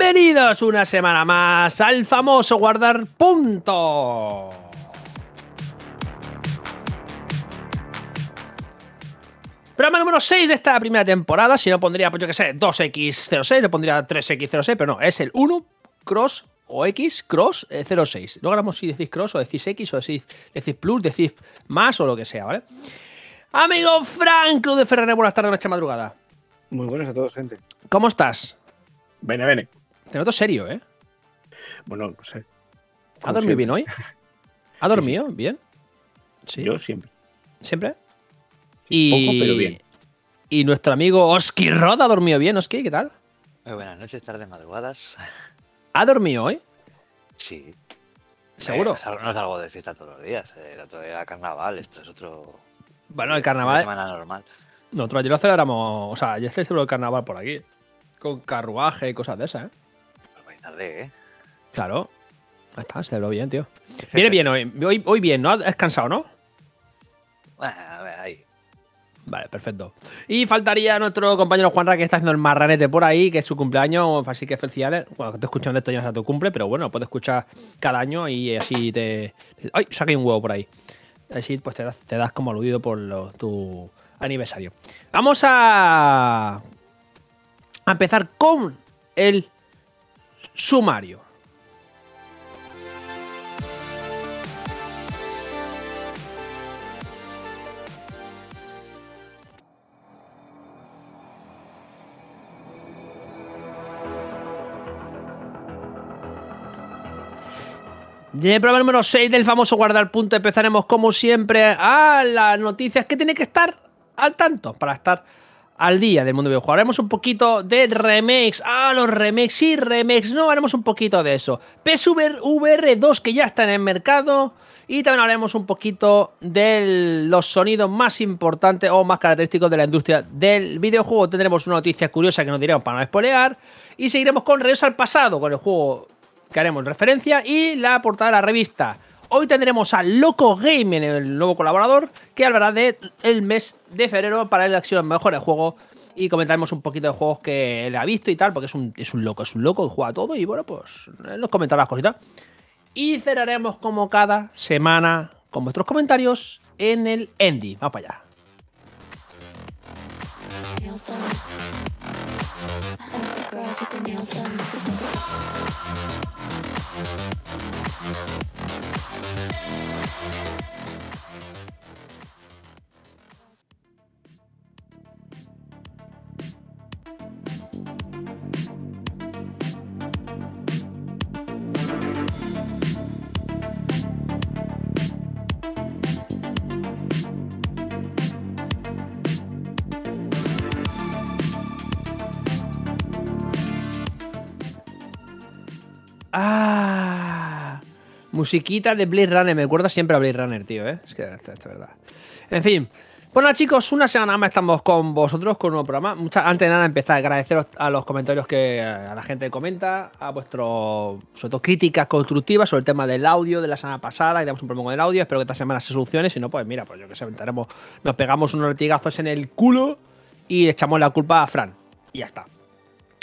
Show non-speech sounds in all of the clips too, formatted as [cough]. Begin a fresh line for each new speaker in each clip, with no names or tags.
Bienvenidos una semana más al famoso guardar punto. Programa número 6 de esta primera temporada. Si no pondría, pues yo que sé, 2X06, le pondría 3X06, pero no, es el 1 cross o X cross 06. Luego hablamos si decís cross o decís X o decís, decís plus, decís más o lo que sea, ¿vale? Amigo Frank, Club de Ferrer, buenas tardes, noche madrugada.
Muy buenas a todos, gente.
¿Cómo estás?
Bene, bene.
Te noto serio, ¿eh?
Bueno, no sé.
¿Ha dormido
siempre.
bien hoy? [laughs] ¿Ha dormido bien? Sí.
Yo siempre.
¿Siempre?
poco, pero bien.
Y nuestro amigo Oski Rod ha dormido bien, Oski, ¿qué tal?
Muy buenas noches, tardes, madrugadas.
¿Ha dormido hoy?
Sí.
¿Seguro?
Eh, no salgo- de fiesta todos los días. eh, El otro era carnaval, esto es otro.
Bueno, el
Una
carnaval.
semana normal.
Nosotros ayer lo celebramos. O sea, ayer celebró el carnaval por aquí. Con carruaje y cosas de esas, ¿eh?
Tarde, ¿eh?
Claro. Ahí está, celebró bien, tío. Viene bien hoy. Hoy, hoy bien, ¿no? ¿Has cansado, no?
Bueno, a ver, ahí.
Vale, perfecto. Y faltaría nuestro compañero Juanra que está haciendo el marranete por ahí, que es su cumpleaños, así que felicidades. Bueno, que te escuchando esto ya no a tu cumple, pero bueno, puedes escuchar cada año y así te. ¡Ay! Saqué un huevo por ahí. Así pues te das, te das como aludido por lo- tu aniversario. Vamos a. a empezar con el sumario. Programa número 6 del famoso guardar punto empezaremos como siempre a las noticias que tiene que estar al tanto para estar al día del mundo del videojuego. Haremos un poquito de remakes. Ah, los remakes, sí, remakes. No, haremos un poquito de eso. PSVR 2 que ya está en el mercado. Y también hablaremos un poquito de los sonidos más importantes o más característicos de la industria del videojuego. Tendremos una noticia curiosa que nos diremos para no spoilear. Y seguiremos con Regreso al pasado, con el juego que haremos referencia y la portada de la revista. Hoy tendremos a Loco Game, el nuevo colaborador, que hablará de el mes de febrero para la acción mejores juegos y comentaremos un poquito de juegos que él ha visto y tal, porque es un, es un loco, es un loco juega todo y bueno, pues él nos comentará las cositas. Y cerraremos como cada semana con vuestros comentarios en el Endy. Vamos para allá. Ah! Musiquita de Blade Runner. Me recuerda siempre a Blade Runner, tío, ¿eh? Es que esto, es verdad. En fin. Bueno, chicos, una semana más estamos con vosotros con un nuevo programa. Mucha- antes de nada, empezar a agradeceros a los comentarios que eh, a la gente comenta, a vuestros, sobre todo, críticas constructivas sobre el tema del audio de la semana pasada, que tenemos un problema con el audio. Espero que esta semana se solucione. Si no, pues mira, pues yo que sé, intentaremos- nos pegamos unos latigazos en el culo y le echamos la culpa a Fran. Y ya está.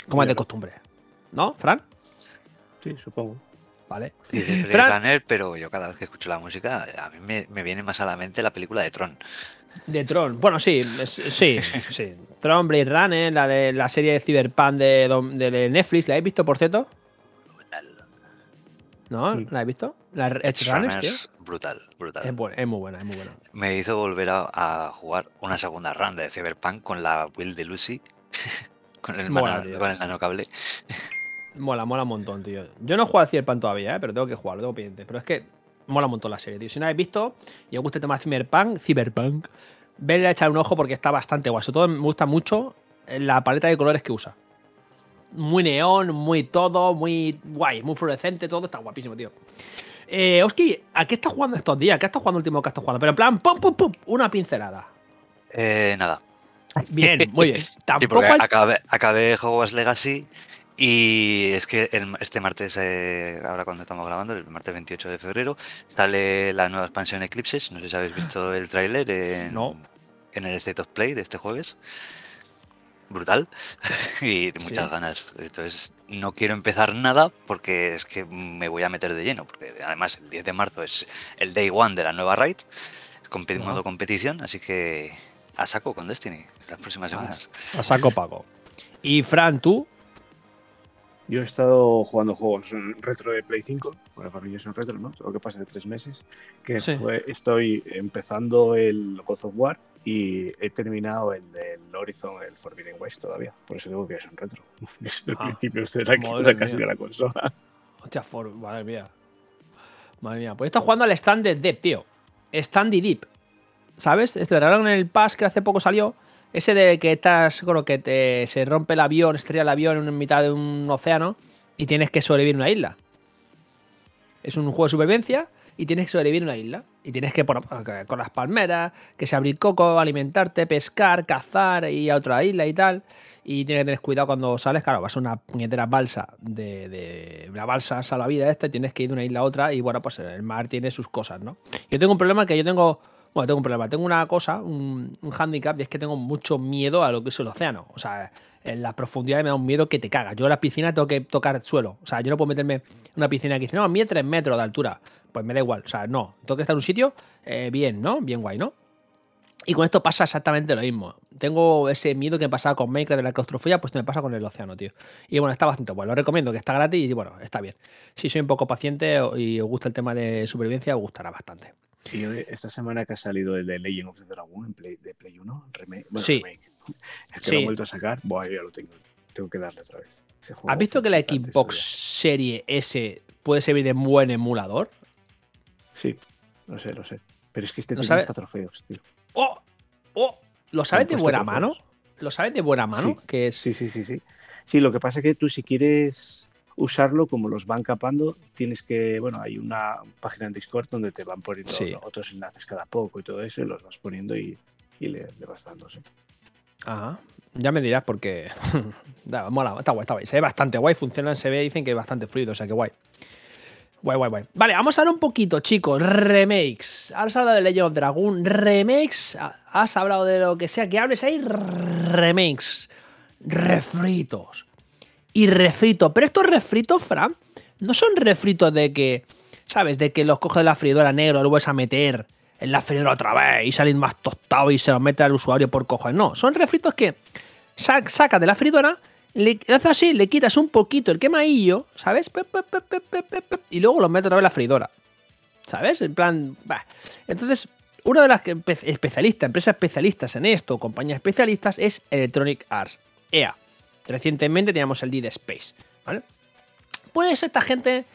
Como es de costumbre. ¿No, Fran?
Sí, supongo.
Vale.
Sí, de Blade
Fran-
Runner, pero yo cada vez que escucho la música, a mí me, me viene más a la mente la película de Tron.
De Tron. Bueno, sí, es- sí, [laughs] sí. Tron, Blade Runner, la de la serie de Cyberpunk de, de- de Netflix, ¿la habéis visto, por cierto? ¿No?
Sí.
¿La habéis visto? La Edge Runners, tío.
Brutal, brutal.
Es, buena, es muy buena, es muy buena.
Me hizo volver a, a jugar una segunda ronda de Cyberpunk con la build de Lucy. [laughs] con, el con el nanocable.
Mola, mola un montón, tío. Yo no he jugado al Cyberpunk todavía, ¿eh? pero tengo que jugarlo, tengo pendiente. Pero es que mola un montón la serie, tío. Si no la habéis visto y os gusta el tema de Cyberpunk, Cyberpunk, vedle a echar un ojo porque está bastante guay. Sobre todo me gusta mucho la paleta de colores que usa. Muy neón, muy todo, muy guay, muy fluorescente, todo está guapísimo, tío. Eh, Oski, ¿a qué estás jugando estos días? ¿Qué estás jugando el último que estás jugando? Pero en plan, pum, pum, pum, una pincelada.
Eh, nada.
Bien, muy bien. [laughs]
Sí,
Tampoco
porque
hay-
acabé, acabé Hogwarts Legacy y es que el- este martes, eh, ahora cuando estamos grabando, el martes 28 de febrero, sale la nueva expansión Eclipses. No sé si habéis visto el tráiler en,
No.
en el State of Play de este jueves. brutal [laughs] y muchas
Sí.
ganas. Entonces, no quiero empezar nada porque es que me voy a meter de lleno. Porque además, el 10 de marzo es el day one de la nueva raid, compe-
Ajá.
modo competición. Así que a saco con Destiny las próximas semanas.
A saco pago. Y Fran, tú.
Yo he estado jugando juegos retro de Play 5, bueno, para mí es un retro, ¿no? Lo que pasa de tres meses, que
Sí.
fue, estoy empezando el God of War y he terminado el del Horizon, el Forbidden West todavía, por eso digo que es un retro. [laughs] Es del
Ah,
principio de la, de casi de la consola.
Hostia, for- madre mía. Madre mía. Pues está jugando al stand de Deep, tío. Standy Deep. ¿Sabes? Este regalaron en el Pass que hace poco salió. Ese de que estás, bueno, que te, se rompe el avión, estrella el avión en mitad de un océano y tienes que sobrevivir en una isla. Es un juego de supervivencia y tienes que sobrevivir en una isla. Y tienes que, con las palmeras, que se abrir coco, alimentarte, pescar, cazar y a otra isla y tal. Y tienes que tener cuidado cuando sales. Claro, vas a una puñetera balsa de, de una balsa salvavidas esta y tienes que ir de una isla a otra. Y bueno, pues el mar tiene sus cosas, ¿no? Yo tengo un problema que yo tengo. Bueno, tengo un problema. Tengo una cosa, un, un handicap, y es que tengo mucho miedo a lo que es el océano. O sea, en la profundidad me da un miedo que te caga. Yo en la piscina tengo que tocar suelo. O sea, yo no puedo meterme en una piscina que dice, no, mide 3 metros de altura. Pues me da igual. O sea, no. Tengo que estar en un sitio eh, bien, ¿no? Bien guay, ¿no? Y con esto pasa exactamente lo mismo. Tengo ese miedo que me pasaba con Minecraft de la claustrofobia, pues me pasa con el océano, tío. Y bueno, está bastante bueno. Lo recomiendo, que está gratis y bueno, está bien. Si soy un poco paciente y os gusta el tema de supervivencia, os gustará bastante.
Y esta semana que ha salido el de Legend of the Dragon en Play, de Play 1, remake, bueno,
Sí.
remake, [laughs] el que
Sí.
lo han vuelto a sacar, buah, yo ya lo tengo. Tengo que darle otra vez.
¿Has visto que la Xbox Serie S puede servir de buen emulador?
Sí, lo sé, lo sé. Pero es que este
¿Lo
tiene hasta trofeos, tío.
¡Oh! ¡Oh! ¿Lo sabes de buena
trofeos.
mano? ¿Lo sabes de buena mano?
Sí,
Que es...
Sí, sí, sí, sí. Sí, lo que pasa es que tú si quieres usarlo, como los van capando, tienes que, bueno, hay una página en Discord donde te van poniendo
Sí.
otros enlaces cada poco y todo eso, y los vas poniendo y, y le, le vas dando, sí.
Ajá. Ya me dirás porque. [laughs] da, mola, está guay, está guay. Se ve bastante guay, funciona, se ve, dicen que es bastante fluido, o sea que guay. Guay, guay, guay. Vale, vamos a hablar un poquito, chicos. Remakes. Has hablado de Legend of Dragon. Remakes. Has hablado de lo que sea que hables ahí. Remakes. Refritos. Y refritos. Pero estos refritos, Fran, no son refritos de que. ¿Sabes? De que los coges de la freidora negro, lo vuelves a meter en la freidora otra vez y salen más tostados y se los mete al usuario por cojones. No, son refritos que sa- sacas de la freidora, le haces así, le quitas un poquito el quemadillo, ¿sabes? Y luego los metes otra vez en la freidora. ¿Sabes? En plan. bah. Entonces, una de las especialistas, empresas especialistas en esto, compañías especialistas, es Electronic Arts, EA. Recientemente teníamos el Dead Space, ¿vale? Pues esta gente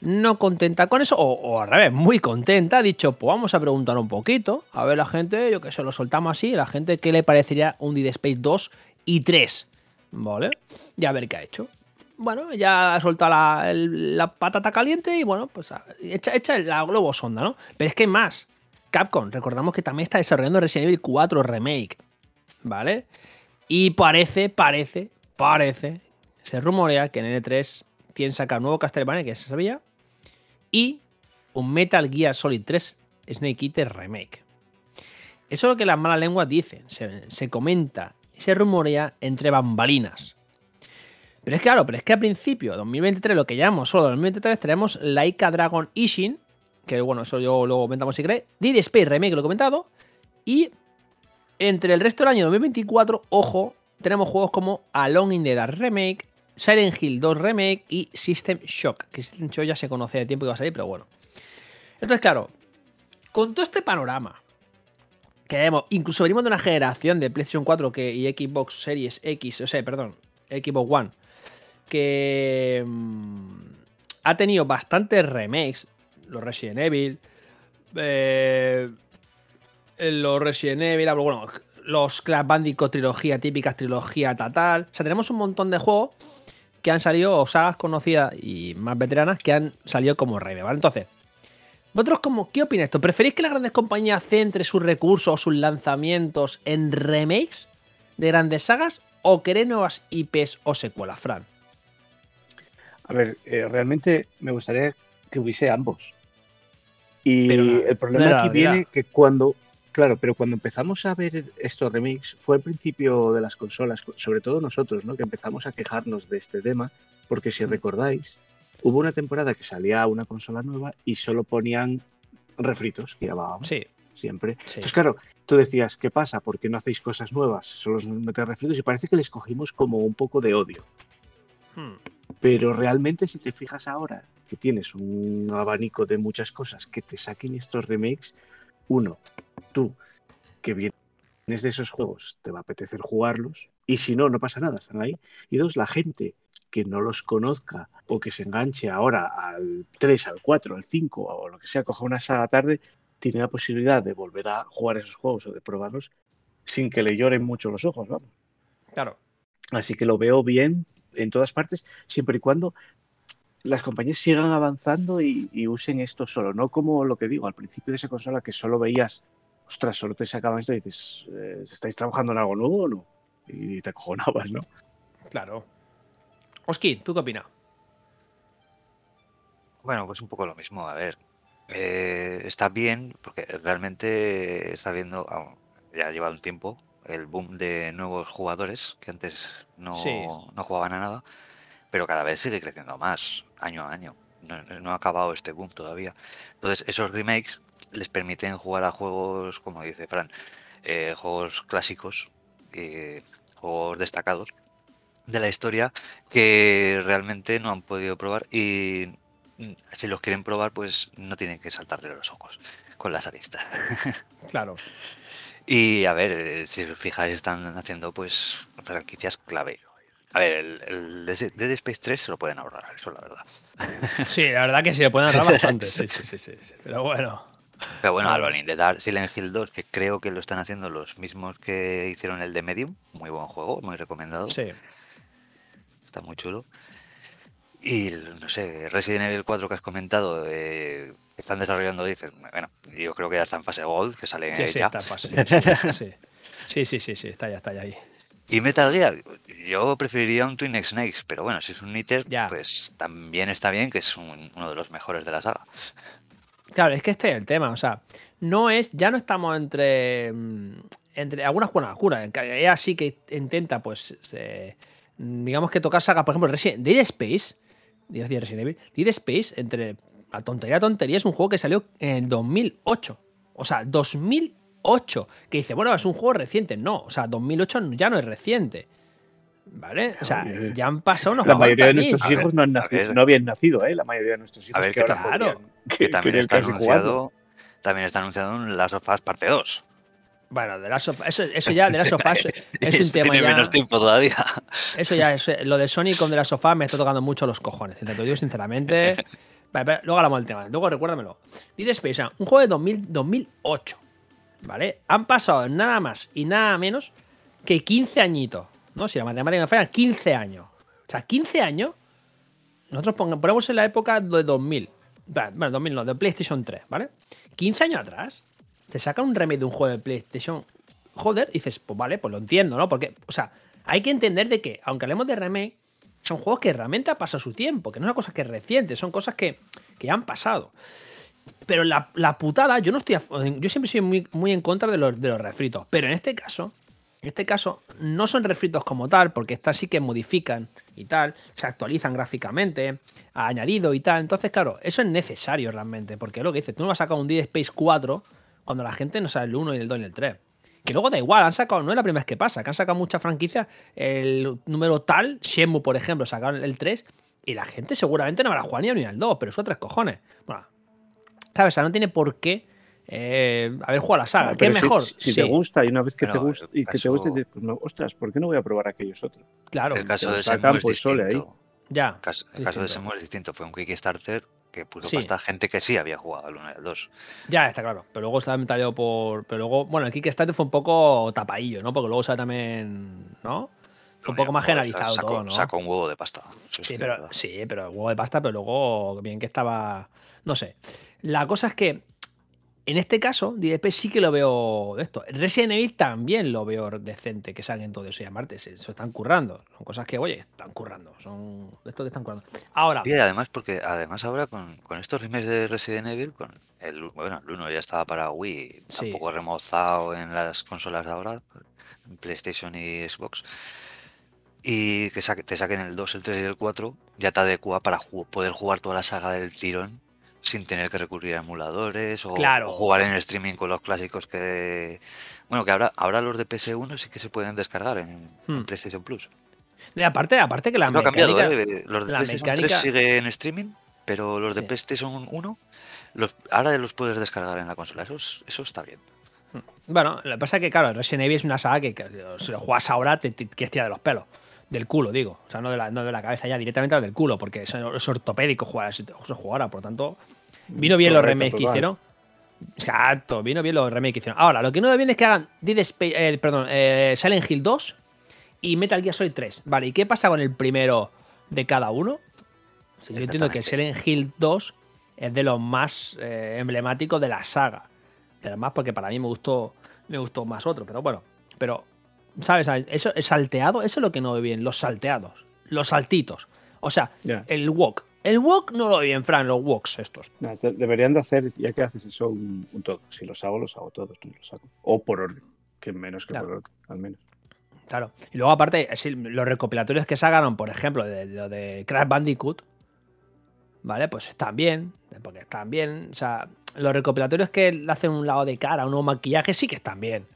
no contenta con eso, o, o al revés, muy contenta, ha dicho, pues vamos a preguntar un poquito, a ver la gente, yo que sé, lo soltamos así, la gente, ¿qué le parecería un Dead Space 2 y 3? ¿Vale? Y a ver qué ha hecho. Bueno, ya ha soltado la, la patata caliente y bueno, pues echa, echa la globo sonda, ¿no? Pero es que más. Capcom, recordamos que también está desarrollando Resident Evil 4 Remake, ¿vale? Y parece, parece, parece, se rumorea que en N3 tienen sacar un nuevo Castlevania, que se sabía, y un Metal Gear Solid 3 Snake Eater Remake. Eso es lo que las malas lenguas dicen, se, se comenta se rumorea entre bambalinas. Pero es claro, pero es que a principio, 2023, lo que llamamos solo 2023, tenemos Laika Dragon Ishin, que bueno, eso yo luego comentamos si queréis, Dead Space Remake, lo he comentado, y entre el resto del año 2024, ojo, tenemos juegos como Alone in the Dark Remake, Silent Hill 2 Remake y System Shock, que System Shock ya se conoce de tiempo que va a salir, pero bueno. Entonces, claro, con todo este panorama, que vemos, incluso venimos de una generación de PlayStation 4 que, y Xbox Series X, o sea, perdón, Xbox One, que mm, ha tenido bastantes remakes, los Resident Evil, eh, los Resident Evil, bueno, los Crash Bandicoot trilogía, típicas trilogía total. O sea, tenemos un montón de juegos que han salido, o sagas conocidas y más veteranas, que han salido como remake, ¿vale? Entonces, ¿vosotros cómo, qué opináis esto? ¿Preferís que las grandes compañías centren sus recursos o sus lanzamientos en remakes de grandes sagas o queréis nuevas IPs o secuelas, Fran?
A ver, eh, realmente me gustaría que hubiese ambos. Y
Pero
el problema aquí viene que cuando Claro, pero cuando empezamos a ver estos remakes fue al principio de las consolas, sobre todo nosotros, ¿no? Que empezamos a quejarnos de este tema, porque si recordáis, hubo una temporada que salía una consola nueva y solo ponían refritos, que llamábamos
Sí,
siempre.
sí.
Entonces, claro, tú decías, ¿qué pasa? ¿Por qué no hacéis cosas nuevas? Solo os metéis refritos y parece que les cogimos como un poco de odio.
Hmm.
Pero realmente si te fijas ahora que tienes un abanico de muchas cosas que te saquen estos remakes, uno, tú que vienes de esos juegos te va a apetecer jugarlos y si no, no pasa nada, están ahí. Y dos, la gente que no los conozca o que se enganche ahora al 3, al 4, al 5 o lo que sea, coja una saga tarde, tiene la posibilidad de volver a jugar esos juegos o de probarlos sin que le lloren mucho los ojos, vamos.
Claro.
Así que lo veo bien en todas partes, siempre y cuando las compañías sigan avanzando y, y usen esto solo, no como lo que digo al principio de esa consola que solo veías, ostras, solo te sacaban esto y dices, eh, ¿estáis trabajando en algo nuevo o no? Y te acojonabas, ¿no?
Claro. Oski, ¿tú qué opinas?
Bueno, pues un poco lo mismo. A ver, eh, está bien porque realmente está viendo, ya lleva un tiempo, el boom de nuevos jugadores que antes no,
Sí.
no jugaban a nada, pero cada vez sigue creciendo más, año a año. No, no ha acabado este boom todavía. Entonces, esos remakes les permiten jugar a juegos, como dice Fran, eh, juegos clásicos, eh, juegos destacados de la historia que realmente no han podido probar y mm, si los quieren probar, pues no tienen que saltarle los ojos con las aristas. [laughs]
Claro.
Y a ver, eh, si os fijáis, están haciendo pues franquicias clave. A ver, el, el Dead Space 3 se lo pueden ahorrar, eso la verdad.
Sí, la verdad que sí, le pueden ahorrar [laughs] bastante. Sí, sí, sí. Pero bueno.
Pero bueno,
Vale.
Alone in the Dark, Silent Hill 2, que creo que lo están haciendo los mismos que hicieron el de Medium. Muy buen juego, muy recomendado.
Sí.
Está muy chulo. Y no sé, Resident Evil 4 que has comentado, eh, están desarrollando, dices, bueno, yo creo que ya está en fase Gold, que sale
Sí, sí,
ya.
está en fase, sí, sí. Sí, sí, sí, sí, está ya, está ya ahí.
Y Metal Gear, yo preferiría un Twin Snakes, pero bueno, si es un Niter, pues también está bien, que es un- uno de los mejores de la saga.
Claro, es que este es el tema. O sea, no es. Ya no estamos entre. mm, Entre algunas las curas. Es así que intenta, pues. eh, digamos que tocar sagas, por ejemplo, Resident Dead Space. Resident. Dead Space, entre la tontería tontería, es un juego que salió en el 2008. O sea, 2008. Que dice, bueno, es un juego reciente. No, o sea, 2008 ya no es reciente. ¿Vale? O sea,
Oye,
ya han pasado unos
La mayoría de
40
nuestros
A ver,
hijos no, han
a
nacido-
ver.
no habían nacido, ¿eh? La mayoría de nuestros hijos
ver,
que
que
ahora
claro.
podrían-
Que también está anunciado, también está anunciado un Last of Us parte 2.
Bueno, de Last of- eso, eso ya, de las sofás [laughs] es un tema
tiene
ya.
menos tiempo todavía.
Eso ya es. Lo de Sony con de la sofá me está tocando mucho los cojones. Te lo digo sinceramente. [laughs] Vale, vale, luego hablamos del tema. Luego recuérdamelo. Dead Space, o sea, un juego de 2000 2008. ¿Vale? Han pasado nada más y nada menos que 15 añitos. ¿No? Si la matemática me falla, 15 años. O sea, 15 años. Nosotros pong- ponemos en la época de 2000. Va, Bueno, 2000 no, de PlayStation 3, ¿vale? 15 años atrás. Te saca un remake de un juego de PlayStation. Joder, y dices, pues vale, pues lo entiendo, ¿no? Porque, o sea, hay que entender de que, aunque hablemos de remake, son juegos que realmente ha pasado su tiempo, que no son cosas que recientes, son cosas que, que han pasado. Pero la, la putada, yo no estoy. yo siempre soy muy, muy en contra de los, de los refritos. Pero en este caso, en este caso, no son refritos como tal, porque estas sí que modifican y tal, se actualizan gráficamente, ha añadido y tal. Entonces, claro, eso es necesario realmente, porque es lo que dices, tú no vas a sacar un Dead Space 4 cuando la gente no sabe el 1 y el 2 y el 3. Que luego da igual, han sacado, no es la primera vez que pasa, que han sacado muchas franquicias, el número tal, Shenmue, por ejemplo, sacaron el 3 y la gente seguramente no habrá jugado ni al 1 ni al 2, pero eso a tres cojones. Bueno, ¿sabes? O sea, no tiene por qué eh, haber jugado a la saga.
Ah,
¿Qué
si-
mejor?
Si, te gusta y una vez que te gusta y que te guste, dices, pues no, ostras, ¿por qué no voy a probar aquellos otros?
claro,
el caso de Shenmue es
sole ahí.
distinto.
ya.
El caso, el caso de
distinto.
Shenmue es distinto. Fue un Kickstarter que puso
Sí.
pasta gente que sí había jugado al 1 y al 2.
Ya, está claro. Pero luego estaba metaleado por. Pero luego, bueno, el Kickstarter fue un poco tapadillo, ¿no? Porque luego sale también. ¿no? Fue un poco más generalizado
sacó,
todo, ¿no?
Sacó un huevo de pasta. eso
Sí, pero,
verdad.
sí, pero el huevo de pasta, pero luego bien que estaba. No sé. La cosa es que En este caso, DDP sí que lo veo de esto. Resident Evil también lo veo decente que salgan todo eso y aparte se, se están currando. Son cosas que, oye, están currando. Son esto que están currando. Ahora,
Y además, porque además ahora con, con estos remakes de Resident Evil, con el, bueno, el 1 ya estaba para Wii,
Sí.
tampoco remozado en las consolas de ahora, en PlayStation y Xbox, y que te saquen el 2, el 3 y el 4, ya te adecua para poder jugar toda la saga del tirón sin tener que recurrir a emuladores o,
Claro.
o jugar en streaming con los clásicos que... Bueno, que ahora, ahora los de PS1 sí que se pueden descargar en, en
Hmm.
PlayStation Plus.
y aparte, aparte que la
No ha cambiado,
mecánica-
¿eh? Los de
la
PlayStation
mecánica-
3 sigue en streaming, pero los de
Sí.
PlayStation 1 los, ahora los puedes descargar en la consola. Eso, es- eso está bien.
Bueno, lo que pasa es que, claro, Resident Evil es una saga que, que si lo juegas ahora te, te quieres tirar de los pelos. Del culo, digo. O sea, no de la, no de la cabeza ya, directamente del culo, porque es, es ortopédico jugar juego ahora. Por lo tanto, vino bien los remakes que hicieron. Exacto, vino bien los remakes que hicieron. Ahora, lo que no veo bien es que hagan Dead Space, eh, perdón, eh, Silent Hill 2 y Metal Gear Solid 3. Vale, ¿y qué pasa con el primero de cada uno? Sí, yo entiendo que. Silent Hill 2 es de los más eh, emblemáticos de la saga. De los más, porque para mí me gustó, me gustó más otro, pero bueno. Pero, ¿sabes? Eso es salteado, eso es lo que no veo bien, los salteados, los saltitos. O sea, el walk. El walk no lo veo bien, Fran, los walks estos.
No, te- deberían de hacer, ya que haces eso, un, un todo. Si los hago, los hago todos, no los hago. O por orden, que menos que
Claro.
por orden, al menos.
Claro. Y luego, aparte, los recopilatorios que sacaron, por ejemplo, de, de, de Crash Bandicoot, ¿vale? Pues están bien, porque están bien. O sea, los recopilatorios que le hacen un lado de cara, un nuevo maquillaje, sí que están bien.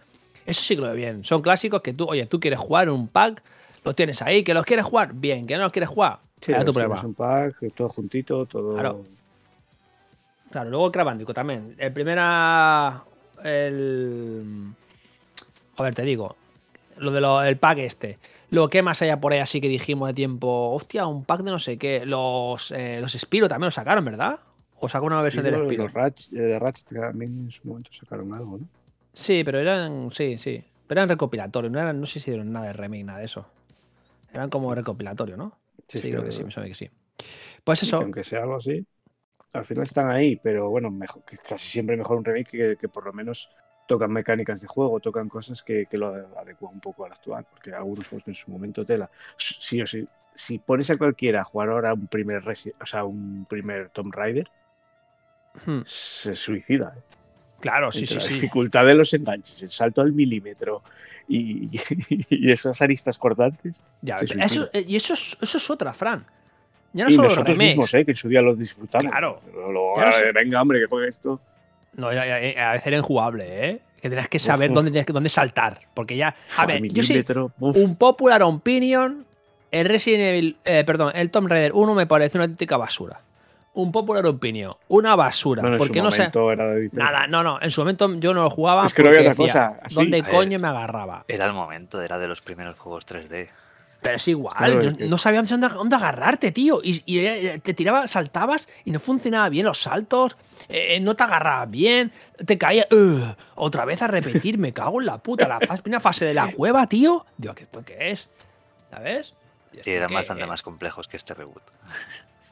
Eso sí que lo veo bien. Son clásicos que tú, oye, tú quieres jugar un pack, los tienes ahí, que los quieres jugar, bien, que no los quieres jugar,
Sí,
allá tu problema.
un pack, todo juntito, todo.
Claro. Claro, luego el Crash Bandicoot también. El primera. El. Joder, te digo. Lo del pack este. Lo que más haya por ahí así que dijimos de tiempo. Hostia, un pack de no sé qué. Los, eh, los Spiro también lo sacaron, ¿verdad? O sacó una versión del Spiro.
los Ratch- eh, de Ratchet también en su momento sacaron algo, ¿no?
Sí, pero eran. Sí, sí. Pero eran recopilatorios. No, eran, no sé si hicieron nada de remake, nada de eso. Eran como recopilatorio, ¿no? Sí, creo que sí, me suena que sí. Pues
Sí,
eso.
que aunque sea algo así, al final están ahí, pero bueno, mejor, que casi siempre mejor un remake que, que por lo menos tocan mecánicas de juego, tocan cosas que, que lo adecuan un poco al actual, porque algunos juegos en su momento tela. Sí o sí, si pones a cualquiera a jugar ahora un primer o sea, un primer Tomb Raider,
hmm,
se suicida. ¿eh?
Claro, sí,
Entre
sí,
la
sí.
dificultad de los enganches, el salto al milímetro y, [laughs] y esas aristas cortantes.
Ya, eso, eh, y eso es, eso es otra, Fran. Ya no
y
solo los
nosotros
remakes.
mismos, ¿eh? que en su día los disfrutamos.
Claro.
Pero luego,
Ya no
"Ah,
sé-
venga, hombre, que juegue esto.
No, ya- ya- a veces era injugable, ¿eh? Que tenías que saber
Uf.
dónde, dónde saltar. Porque ya. A ver, yo sí.
uf.
Un popular opinion. El Resident Evil. eh, perdón, el Tomb Raider 1 me parece una auténtica basura. Un popular opinion. Una basura.
Bueno,
porque
su
no sé.
momento era de diferente.
Nada, no, no. En su momento yo no lo jugaba.
Es que no había otra
decía,
cosa, así.
¿Dónde
ver.
coño me agarraba?
Era el momento, era de los primeros juegos 3D.
Pero es igual,
Claro,
yo
es que-
no sabía dónde, dónde agarrarte, tío. Y, y, eh, te tiraba, saltabas y no funcionaba bien los saltos, eh, no te agarrabas bien, te caía. otra vez a repetir, me cago en la puta. La fase- primera fase de la [laughs] cueva, tío. Digo, ¿qué esto qué es? ¿Sabes? ¿Y
Y
esto
eran bastante
es?
más complejos que este reboot.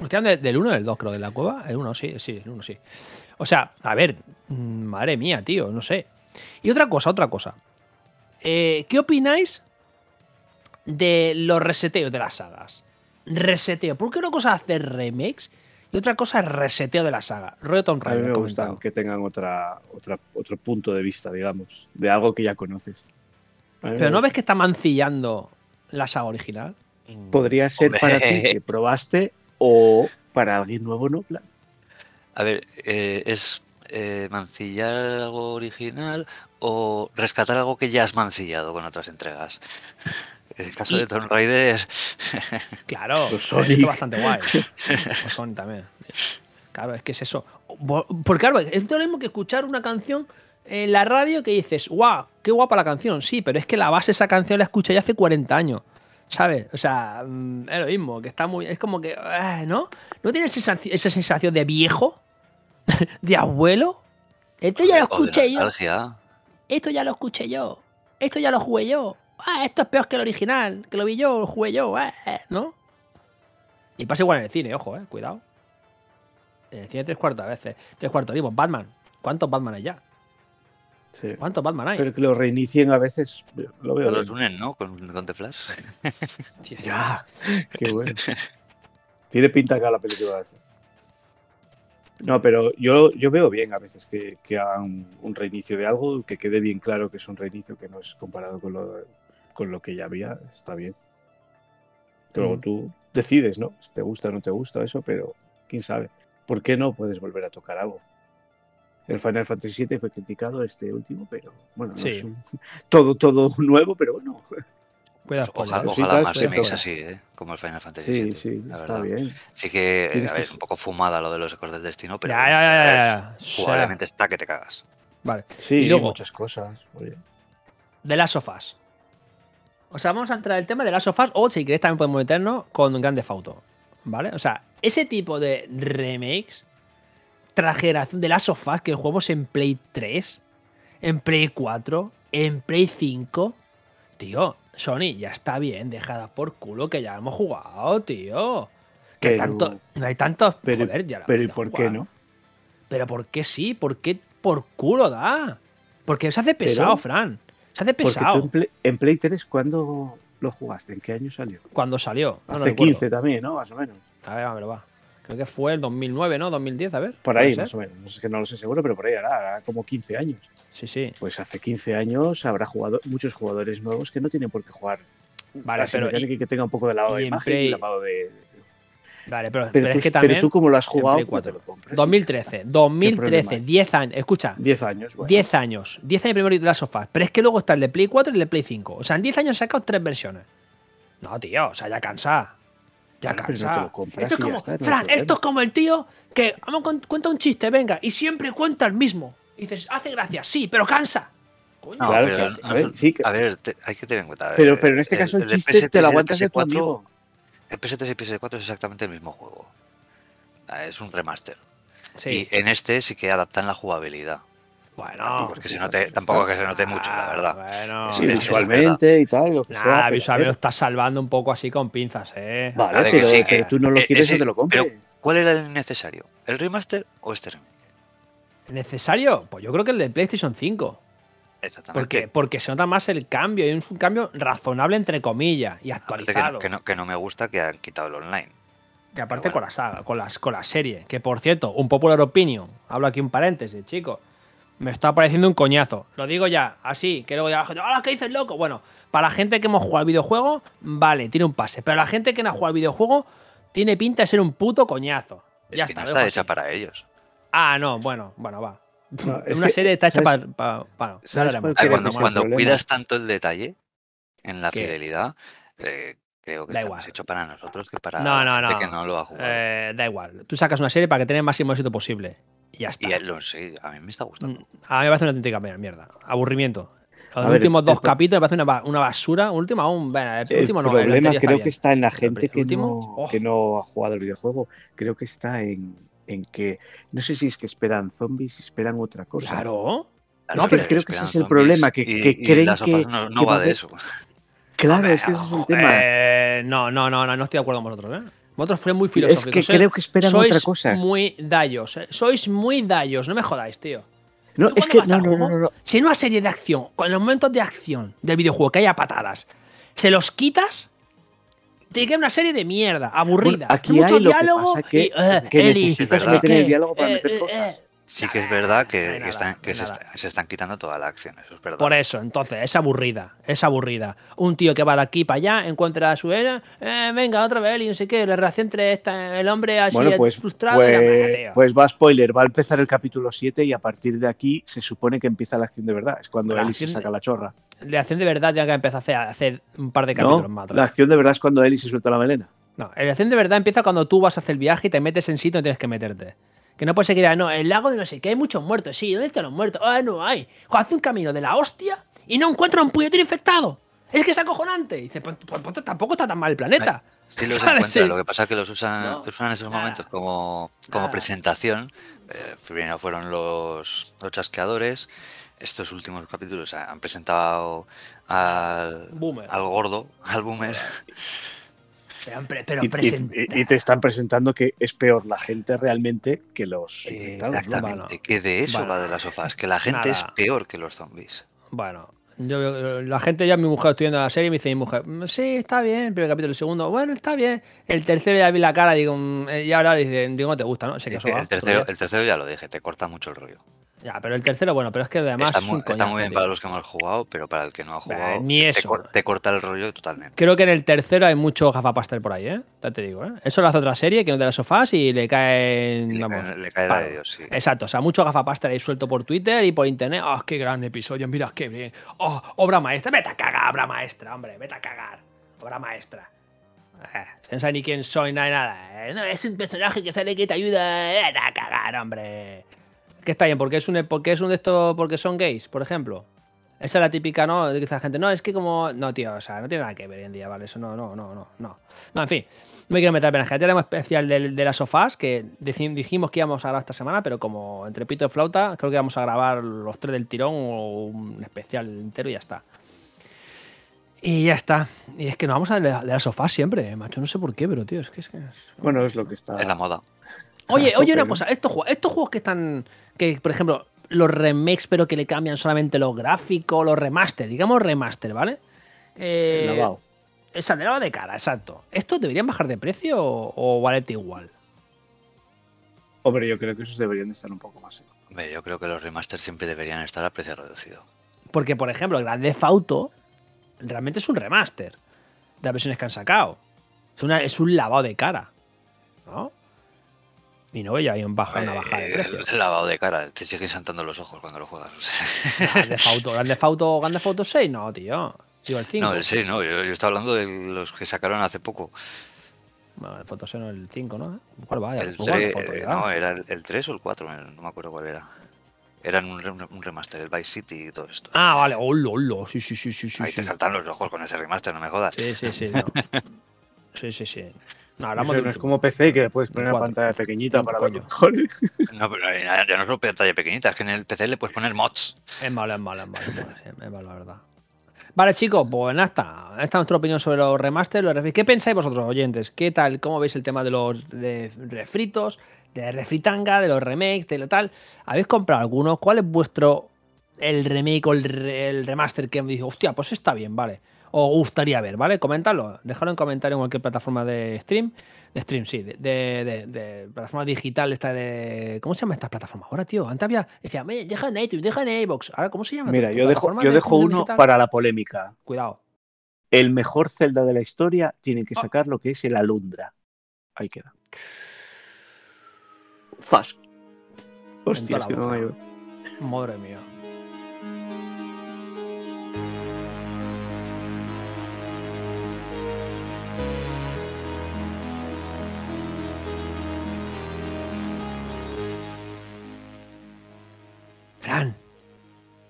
Hostia, de- del 1 o del 2, creo, de la cueva. El 1, sí, sí, el 1, sí. O sea, a ver, mm, madre mía, tío, no sé. Y otra cosa, otra cosa. Eh, ¿Qué opináis de los reseteos de las sagas? Reseteo. Porque una cosa es hacer remakes y otra cosa es reseteo de la saga. Rollo Tomb
A mí
Raider,
me gustan que tengan otra, otra, otro punto de vista, digamos, de algo que ya conoces.
Pero ¿no ves que está mancillando la saga original?
Podría ser
Hombre.
para ti que probaste o [laughs] para alguien nuevo no. Plan,
A ver, eh, ¿es eh, mancillar algo original o rescatar algo que ya has mancillado con otras entregas? [laughs] En el caso
Y-
de Tomb Raider, [laughs]
Claro, hizo bastante guay. Los Sonic también. Claro, es que es eso. Porque claro, es lo mismo que escuchar una canción en la radio que dices, guau, qué guapa la canción. Sí, pero es que la base de esa canción la escuché ya hace 40 años. ¿Sabes? O sea, mm, es lo mismo, que está muy. Es como que. ah, ¿No? ¿No tienes esa, esa sensación de viejo? [laughs] ¿De abuelo? Esto ya lo escuché yo. Esto ya lo escuché yo. Esto ya lo jugué yo. Ah, esto es peor que el original. Que lo vi yo, lo jugué yo. ah, ¿No? Y pasa igual en el cine, ojo, eh. Cuidado. En el cine tres cuartos a veces. Tres cuartos vimos Batman. ¿Cuántos Batman hay ya?
Sí.
¿Cuántos Batman hay?
Pero que lo reinicien a veces, lo veo.
Los
bien.
unen, ¿no? Con, con The Flash. [laughs]
Ya, qué bueno. Tiene pinta acá la película. No, pero yo, yo veo bien a veces que, que hagan un reinicio de algo, que quede bien claro que es un reinicio, que no es comparado con lo, con lo que ya había, está bien. Luego
Mm.
tú decides, ¿no? Si te gusta o no te gusta eso, pero quién sabe. ¿Por qué no puedes volver a tocar algo? El Final Fantasy VII fue criticado este último, pero bueno, no
Sí.
es un- [laughs] todo, todo [laughs] nuevo, pero bueno.
Cuidado,
Ojalá,
sí,
ojalá más
sí,
remakes así, ¿eh? Como el Final Fantasy
Sí,
VII,
sí,
la
está
verdad.
bien.
Sí que a ver,
s-
un poco fumada lo de los ecos del destino, pero
Ya, ya, ya,
jugablemente está que te cagas.
Vale.
Sí,
Y luego-
muchas cosas. oye.
De las sofás. O sea, vamos a entrar en el tema de las sofás o si queréis también podemos meternos con Grande Fauto. ¿Vale? O sea, ese tipo de remakes, tras generación de las sofás que jugamos en Play 3, en Play 4, en Play 5. Tío, Sony, ya está bien, dejada por culo que ya hemos jugado, tío. Que
Pero-
tanto, no hay tantos.
Pero,
joder, ya la
pero ¿y por qué no?
Pero ¿por qué sí? ¿Por qué por culo da? Porque se hace pesado,
Pero-
Fran. Se hace pesado
en Play, en Play 3, ¿cuándo lo jugaste? ¿En qué año salió?
cuando salió. No, no
Hace
recuerdo.
15 también, ¿no? Más o menos.
A ver, a ver, va. Creo que fue el 2009, ¿no? 2010, a ver.
Por
¿puede
ahí,
ser?
más o menos. No sé, que no lo sé seguro, pero por ahí hará, como 15 años.
Sí, sí.
Pues hace 15 años habrá jugado muchos jugadores nuevos que no tienen por qué jugar.
Vale, pero, y-
que tenga un poco de lavado de
en
imagen y lavado de.
vale, pero,
Pero,
pero es que
pero
también.
tú, como lo has jugado,
Play
pues
4.
te lo compras y ya
2013,
está.
2013,
problema hay?
10 años. Escucha,
10 años, bueno.
10 años. 10 años primero de las sofás. Pero es que luego está el de Play 4 y el de Play 5. O sea, en 10 años han sacado tres versiones. No, tío, o sea, ya cansa. Ya
no
esto es como,
está, no
Fran, esto es como el tío que vamos, cuen- cuenta un chiste, venga, y siempre cuenta el mismo. Y dices, hace gracia, sí, pero cansa. Coño,
No,
Claro
pero
a ver, sí que-
a ver, te- hay que tener en cuenta.
Pero, pero en este caso el, chiste
PS3
te
y
lo
el
aguantas de tu
PS4,
amigo.
El PS3 y PS4 es exactamente el mismo juego. Ah, Es un remaster.
sí.
Y en este sí que adaptan la jugabilidad.
Bueno,
Porque se note, tampoco que se note mucho, la verdad.
Bueno,
Sí,
es- es
visualmente y tal, lo que.
Nah, visualmente lo
a ver,
estás salvando un poco así con pinzas, eh.
Vale,
Vale, que sí, que-
pero tú no lo
eh,
quieres,
ese-
te lo compres.
pero- ¿Cuál era el necesario? ¿El remaster o este remake?
¿Necesario? Pues yo creo que el de PlayStation 5.
Exactamente.
¿Por qué? Porque se nota más el cambio. Y es un cambio razonable, entre comillas, y
que
actualizado.
no, que, no, que no me gusta que han quitado el online.
Que aparte con la saga, con, las, con la serie. Que por cierto, un popular opinion. Hablo aquí un paréntesis, chicos. Me está pareciendo un coñazo. Lo digo ya, así, que luego ya abajo, ¡ah, qué dices, loco! Bueno, para la gente que hemos jugado al videojuego, vale, tiene un pase. Pero la gente que no ha jugado al videojuego, tiene pinta de ser un puto coñazo.
Es
ya
que
está,
no está hecha
así.
para ellos.
Ah, no, bueno, bueno, va.
No, es
Una
que,
serie está hecha para. para
¿sabes cuál
Ah,
creo
cuando cuidas tanto el detalle en la
¿Qué?
fidelidad, eh, creo que
Da
está
igual.
más hecho para nosotros que para
No, no, no.
que no lo ha jugado.
Eh, da igual. Tú sacas una serie para que tenga el máximo éxito posible. Y ya está.
y él lo sé, a mí me está gustando.
Mm, A mí me parece una auténtica mierda. Aburrimiento. Los
A
últimos dos capítulos me parece una, una basura. Último aún. Bueno, el,
El
último no. el
problema creo
bien.
que está en la gente
el
que,
último,
no,
oh.
que no ha jugado el videojuego. Creo que está en, en que no sé si es que esperan zombies, si esperan otra cosa.
Claro. No, pero
creo que ese es el
zombies
problema, que-
y-
que
y
creen que-
no, no
que
va de eso.
Claro, es que ese es el tema.
Eh, no, no, no, no, no estoy de acuerdo con vosotros. ¿eh? Vosotros fueron muy
Es
filosóficos.
que
¿eh?
creo que esperan
Sois
otra cosa.
muy dallos. ¿eh? Sois muy dallos. No me jodáis, tío.
No,
¿Tú
es que no, no, no.
Si en una serie de acción, con los momentos de acción del videojuego que haya patadas, se los quitas, te queda una serie de mierda, aburrida.
Bueno, aquí
mucho
hay lo que
diálogo
pasa que-
y, eh,
que
Eli,
necesitas
es
meter
que,
el diálogo para
eh,
meter cosas.
Sí que es verdad que,
no
están,
no
se,
nada.
está- se están quitando toda la acción, eso es verdad.
Por eso, entonces, es aburrida, es aburrida. Un tío que va de aquí para allá, encuentra a su era, eh, venga, otra vez, y no sé qué, la relación entre esta, el hombre así
Bueno, pues,
frustrado y la
pues, pues va spoiler, va a empezar el capítulo 7 y a partir de aquí se supone que empieza la acción de verdad. Es cuando Ellie se saca la chorra.
La acción de verdad ya que empezó hace, hace un par de
¿no?
capítulos más. otra
La acción de verdad es cuando Ellie se suelta la melena.
No, la acción de verdad empieza cuando tú vas a hacer el viaje y te metes en sitio donde tienes que meterte. Que no puedes seguir, ah, no, el lago de no sé qué, hay muchos muertos. Sí, ¿dónde están los muertos? Ah, no hay. Hace un camino de la hostia y no encuentra un puñetero infectado. Es que es acojonante. Y dice, pues, pues, pues, tampoco está tan mal el planeta.
Sí los [laughs] encuentra,
Sí.
lo que pasa es que los usan,
No.
los usan en esos
Nada.
momentos como, como presentación. Eh, primero fueron los, los chasqueadores. Estos últimos capítulos han presentado al,
Boomer.
al gordo, al boomer. [laughs]
Pero
Y, y-
presenta.
y- y te están presentando que es peor la gente realmente que los infectados. ¿no?
Exactamente.
Bueno.
que de eso
Bueno.
va de las sofás, que la gente es peor que los zombies.
Bueno, yo, la gente ya, mi mujer, estoy viendo la serie y me dice mi mujer, "Mm, sí, está bien, el primer capítulo, el segundo, bueno, está bien. El tercero ya vi la cara, digo, "Mm", eh, y ahora dice, digo, no te gusta, ¿no? Casó,
que el, tercero, el tercero ya lo dije, te corta mucho el rollo.
Ya, pero el tercero, bueno, pero es que además
está
es
muy, está bien
tío.
para los que hemos jugado, pero para el que no ha jugado,
ni
te,
eso.
cor- te corta el rollo totalmente.
Creo que en el tercero hay mucho gafapastel por ahí, ¿eh? Ya te digo, ¿eh? Eso lo hace otra serie que no de las sofás y le caen,
Le,
vamos,
cae- le cae la de Dios, sí.
Exacto, o sea, mucho gafapastel ahí suelto por Twitter y por internet. ¡Oh, qué gran episodio! Mira, qué bien. ¡Oh, obra maestra! ¡Vete a cagar, obra maestra, hombre! ¡Vete a cagar! Obra maestra. Eh, no sabe ni quién soy, nada, nada. Eh, No, es un personaje que sale que te ayuda. eh, ¡Vete a cagar, hombre! Que está bien, porque es un, porque es un de estos, porque son gays, por ejemplo. Esa es la típica, ¿no? De que esa gente, no, es que como. No, tío, o sea, no tiene nada que ver hoy en día, ¿vale? Eso no, no, no, no, no. No, en fin, no me quiero meter en gente. Tenemos especial de, de las sofás, que dijimos que íbamos a grabar esta semana, pero como entre pito y flauta, creo que vamos a grabar los tres del tirón o un especial entero y ya está. Y ya está. Y es que nos vamos a de, de las sofás siempre, eh, macho. No sé por qué, pero tío, es que es. Que es-
Bueno, es lo que está.
Es la moda.
Oye, oye, una cosa, estos juegos, estos juegos que están. Que, por ejemplo, los remakes, pero que le cambian solamente los gráficos, los remaster, digamos remaster, ¿vale? Eh,
El lavado.
Esa de lavado de cara, exacto. ¿Estos deberían bajar de precio o, o valerte igual?
Hombre, yo creo que esos deberían de estar un poco más.
Hombre, yo creo que los remasters siempre deberían estar a precio reducido.
Porque, por ejemplo, el Grand Theft Auto realmente es un remaster de las versiones que han sacado. Es, una, es un lavado de cara. ¿No? Y no veo ahí un baja, una bajada de
Eh,
precio.
el lavado de cara, te siguen saltando los ojos cuando lo juegas. o sea.
Grand Theft Auto, Grand Theft Auto, Grand Theft Auto 6, no, tío. Digo, el 5.
no, el 6 no, yo, yo estaba hablando de los que sacaron hace poco.
Bueno, el Foto no el 5, ¿no? ¿Cuál?
El
¿Cuál
3,
foto,
eh, no, era el, el 3 o el 4, no me acuerdo cuál era. Eran un, un remaster, el Vice City y todo esto.
Ah, vale. Hola, hola. Sí, sí, sí, sí, sí.
Ahí
sí.
te saltan los ojos con ese remaster, no me jodas.
Sí, sí, sí. no. [laughs] Sí, sí, sí. No, de
no es como PC que le puedes poner una pantalla pequeñita para
coño.
mejores. [laughs]
No, pero ya, no es una pantalla pequeñita, es que en el PC le puedes poner mods.
Es malo, es malo, es malo. Es malo, la verdad. Vale, chicos, pues nada. Esta es nuestra opinión sobre los remasters. Los refri- ¿Qué pensáis vosotros, oyentes? ¿Qué tal? ¿Cómo veis el tema de los de refritos, de refritanga, de los remakes, de lo tal? ¿Habéis comprado alguno? ¿Cuál es vuestro el remake o el, el remaster que me dice, hostia, pues está bien, vale? O gustaría ver, ¿vale? Comentadlo. Dejadlo en comentario en cualquier plataforma de stream. De stream, sí. De, de, de- de plataforma digital esta de... ¿Cómo se llama esta plataforma ahora, tío? Antes había... Decía, "Me, deja en iTunes, deja en iVoox. Ahora, ¿cómo se llama?
Mira, yo dejo, yo
de
dejo uno
digital?
para la polémica.
Cuidado.
El mejor Zelda de la historia tiene que
Ah.
sacar lo que es el Alundra. Ahí queda. Fast. Hostia, que no hay-
Madre mía. Fran,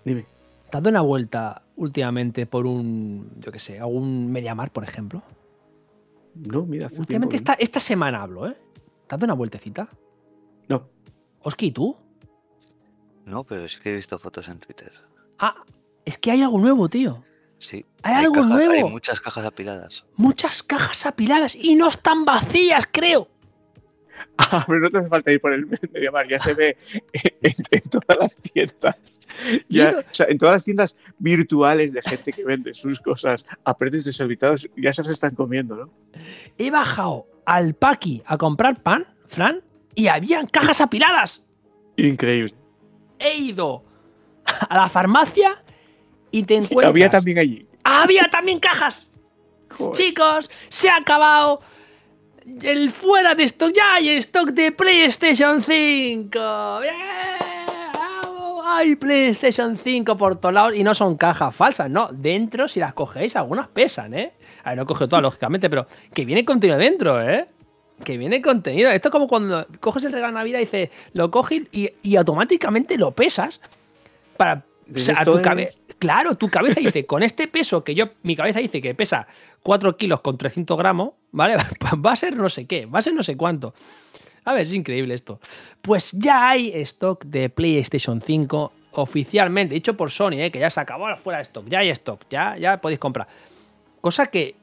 Dime.
¿te has dado una vuelta últimamente por un, yo qué sé, algún Mediamar, por ejemplo?
No, mira, hace
Últimamente
tiempo
esta, esta semana hablo, ¿eh? ¿Te has dado una vueltecita?
No.
Oski, ¿y tú?
No, pero sí que he visto fotos en Twitter.
Ah, es que hay algo nuevo, tío.
Sí.
¿Hay algo nuevo?
Hay muchas cajas apiladas.
Muchas cajas apiladas y no están vacías, creo.
Ah, [laughs] pero no te hace falta ir por el Mediamar, ya se ve en, en todas las tiendas. Ya,
no-
o sea, en todas las tiendas virtuales de gente que vende sus cosas a precios desorbitados, ya se las están comiendo, ¿no?
He bajado al Paqui a comprar pan, Fran, y habían cajas apiladas.
Increíble.
He ido a la farmacia y te encuentras.
Había también allí.
¡Había también cajas!
Joder.
Chicos, se ha acabado el fuera de stock. Ya hay stock de PlayStation 5. ¡Bien! Hay PlayStation 5 por todos lados y no son cajas falsas, no. Dentro, si las cogéis, algunas pesan, ¿eh? A ver, no coge todas, lógicamente, pero que viene contenido dentro, ¿eh? Que viene contenido. Esto es como cuando coges el regalo de Navidad y dices, lo coges y, y automáticamente lo pesas para. O sea, tu cabeza. Claro, tu cabeza dice, con este peso que yo, mi cabeza dice que pesa 4 kilos con 300 gramos, ¿vale? [laughs] Pues va a ser no sé qué, va a ser no sé cuánto. A ver, es increíble esto. Pues ya hay stock de PlayStation 5 oficialmente, dicho por Sony, ¿eh? que ya se acabó fuera de stock, ya hay stock, ya, ya podéis comprar. Cosa que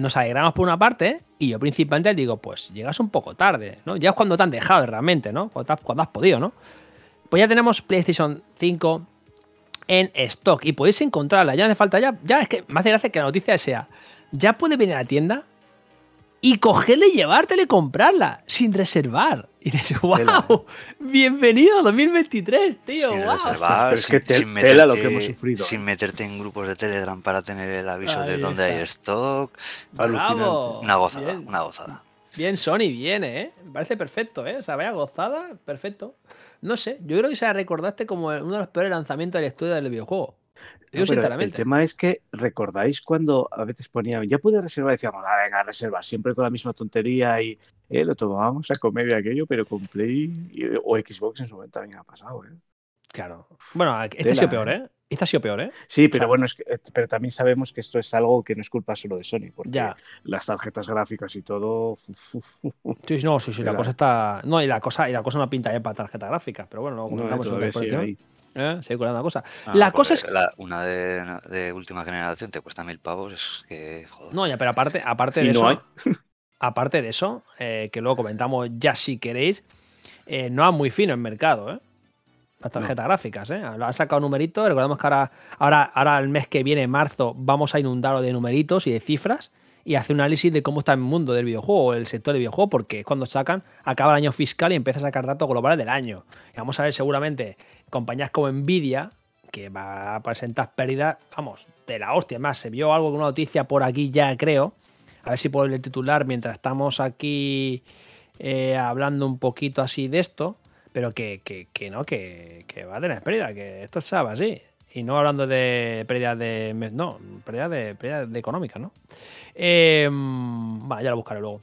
nos alegramos por una parte y yo principalmente digo, pues llegas un poco tarde, ¿no? Ya es cuando te han dejado realmente, ¿no? Cuando, has- podido, ¿no? Pues ya tenemos PlayStation 5 en stock y podéis encontrarla. Ya hace falta ya. Ya es que me hace gracia que la noticia sea. Ya puedes venir a tienda y cogerla y llevártela y comprarla sin reservar. Y dices, wow,
Tela.
bienvenido a 2023, tío.
sin
wow.
reservar,
es que
sin,
te-
sin
tela lo que
meterte-
hemos sufrido,
sin meterte en grupos de Telegram para tener el aviso de dónde hay stock.
Bravo.
Una gozada,
Bien.
una gozada.
Bien, Sony viene, ¿eh? Me parece perfecto, ¿eh? O sea, vaya gozada, perfecto. No sé, yo creo que se recordaste como uno de los peores lanzamientos de la historia del videojuego.
No, el tema es que recordáis cuando a veces ponían, ya puedes reservar, decíamos, ah, venga, reserva, siempre con la misma tontería y eh, lo tomábamos a comedia aquello, pero con Play y- o Xbox en su momento también ha pasado. ¿eh?
Claro. Bueno, este ha
Tela,
sido peor,
¿eh?
¿eh? Este ha sido peor, ¿eh?
Sí, pero
Claro.
bueno, es que- eh, pero también sabemos que esto es algo que no es culpa solo de Sony, porque
Ya.
las tarjetas gráficas y todo.
Sí, sí, no, sí, sí, la cosa está. No, y la cosa, y la cosa no pinta bien para tarjeta gráfica, pero bueno, luego
No,
comentamos un
sigue
encima.
ahí.
¿Eh? Colando la cosa.
Ah,
la cosa es.
la- una de, de última generación te cuesta mil pavos, es que joder.
No, ya, pero aparte, aparte de
no
eso. [laughs] Aparte de eso, eh, que luego comentamos ya si queréis, eh, no es muy fino el mercado, ¿eh? Las tarjetas gráficas, ¿eh? Lo han sacado numeritos. Recordemos que ahora, ahora, ahora el mes que viene, marzo, vamos a inundarlo de numeritos y de cifras y hacer un análisis de cómo está el mundo del videojuego, el sector del videojuego, porque es cuando sacan, acaba el año fiscal y empieza a sacar datos globales del año. Y vamos a ver seguramente compañías como Nvidia, que va a presentar pérdidas, vamos, de la hostia. Más, se vio algo, una noticia por aquí ya, creo. A ver si puedo el titular mientras estamos aquí eh, hablando un poquito así de esto, pero que, que- que no, que, que va a tener pérdida, que esto se así. Y no hablando de pérdidas de. No, pérdidas de, pérdidas de económicas, ¿no? Eh, ya lo buscaré luego.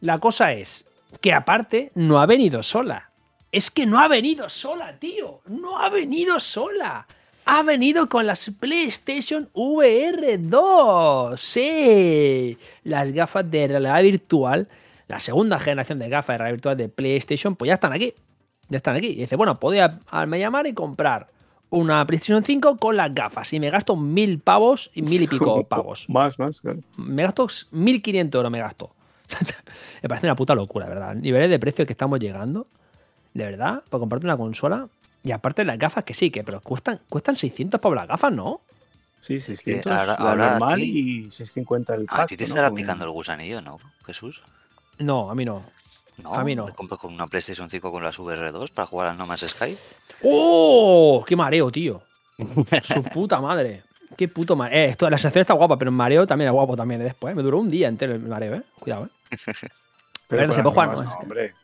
La cosa es que aparte no ha venido sola. Es que no ha venido sola, tío. No ha venido sola. Ha venido con las PlayStation VR 2. Sí. Las gafas de realidad virtual. La segunda generación de gafas de realidad virtual de PlayStation, pues ya están aquí. Ya están aquí. Y dice, bueno, podía llamar y comprar una PlayStation 5 con las gafas. Y me gasto mil pavos y mil y pico [laughs] pavos
Más, más, claro.
me gasto 1.500 euros, me gasto. [laughs] me parece una puta locura, ¿verdad? Niveles de precio que estamos llegando, de verdad, para comprarte una consola. Y aparte las gafas que sí, que pero cuestan, cuestan 600 por las gafas, ¿no?
Sí, 600
ahora-
la
ahora a
normal
ti-
y 650 el
A
pack.
ti te
¿no?
estará picando el gusanillo, ¿no, Jesús?
No, a mí no.
No,
A mí no.
me compro con una PlayStation 5 con las VR2 para jugar al No Man's Sky.
¡Oh! ¡Qué mareo, tío! [laughs] Su puta madre. Qué puto mareo. Eh, esto, la sensación está guapa, pero el mareo también es guapo también. ¿eh? Después, me duró un día entero el mareo, ¿eh? Cuidado, ¿eh? [laughs]
Pero
Pero se puede jugar, ¿no?
no, hombre.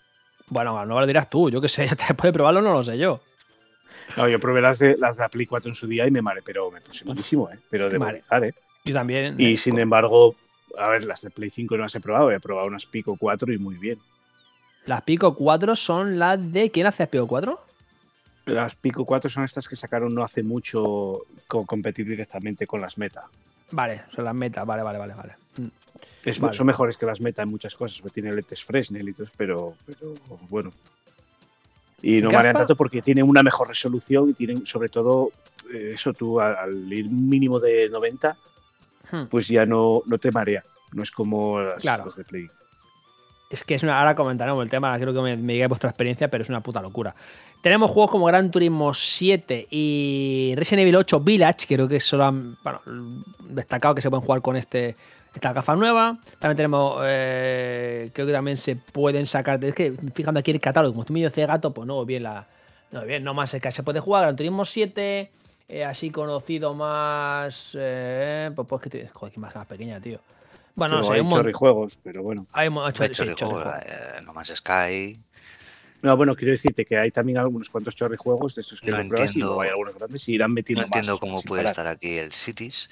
Bueno, no lo dirás tú, yo qué sé, [laughs] después de probarlo no lo sé yo.
No, yo probé las de, las de la Play 4 en su día y me mareé, pero me puse malísimo, ¿eh? Pero de bonizar, ¿eh?
Yo también.
Y
eh,
sin embargo, a ver, las de Play 5 no las he probado, he probado unas Pico 4 y muy bien.
Las Pico 4 son las de. ¿Quién hace las Pico 4?
Las Pico 4 son estas que sacaron no hace mucho con competir directamente con las Meta.
Vale, son las metas, vale, vale, vale, vale. Mm.
Es-
Vale.
Son mejores que las Meta en muchas cosas, porque tienen lentes Fresnel y todo, pero, pero bueno. Y no marean tanto porque tienen una mejor resolución y tienen, sobre todo, eh, eso tú al, al ir mínimo de 90,
Hmm.
pues ya no, no te marea. No es como las,
Claro.
las de Play.
Es que es una. Ahora comentaremos el tema, creo que me, me digáis vuestra experiencia, pero es una puta locura. Tenemos juegos como Gran Turismo 7 y Resident Evil 8 Village, que creo que solo han bueno, destacado que se pueden jugar con este esta gafa nueva. También tenemos. eh, creo que también se pueden sacar. Es que fijando aquí el catálogo, como estoy medio cegato, pues no bien la. No bien, no más es que se puede jugar Gran Turismo 7. eh, así conocido más. eh, pues, pues que joder, qué imagen más pequeña, tío. Bueno, sé,
hay
un mon-
juegos, pero bueno.
hay mo-
Hay
sí,
eh, No Man's Sky.
No, bueno, quiero decirte que hay también algunos cuantos chorrijuegos de estos que
No
pruebas y
entiendo-
luego hay algunos grandes y irán metiendo
No entiendo
más,
cómo puede
parar.
estar aquí el Cities.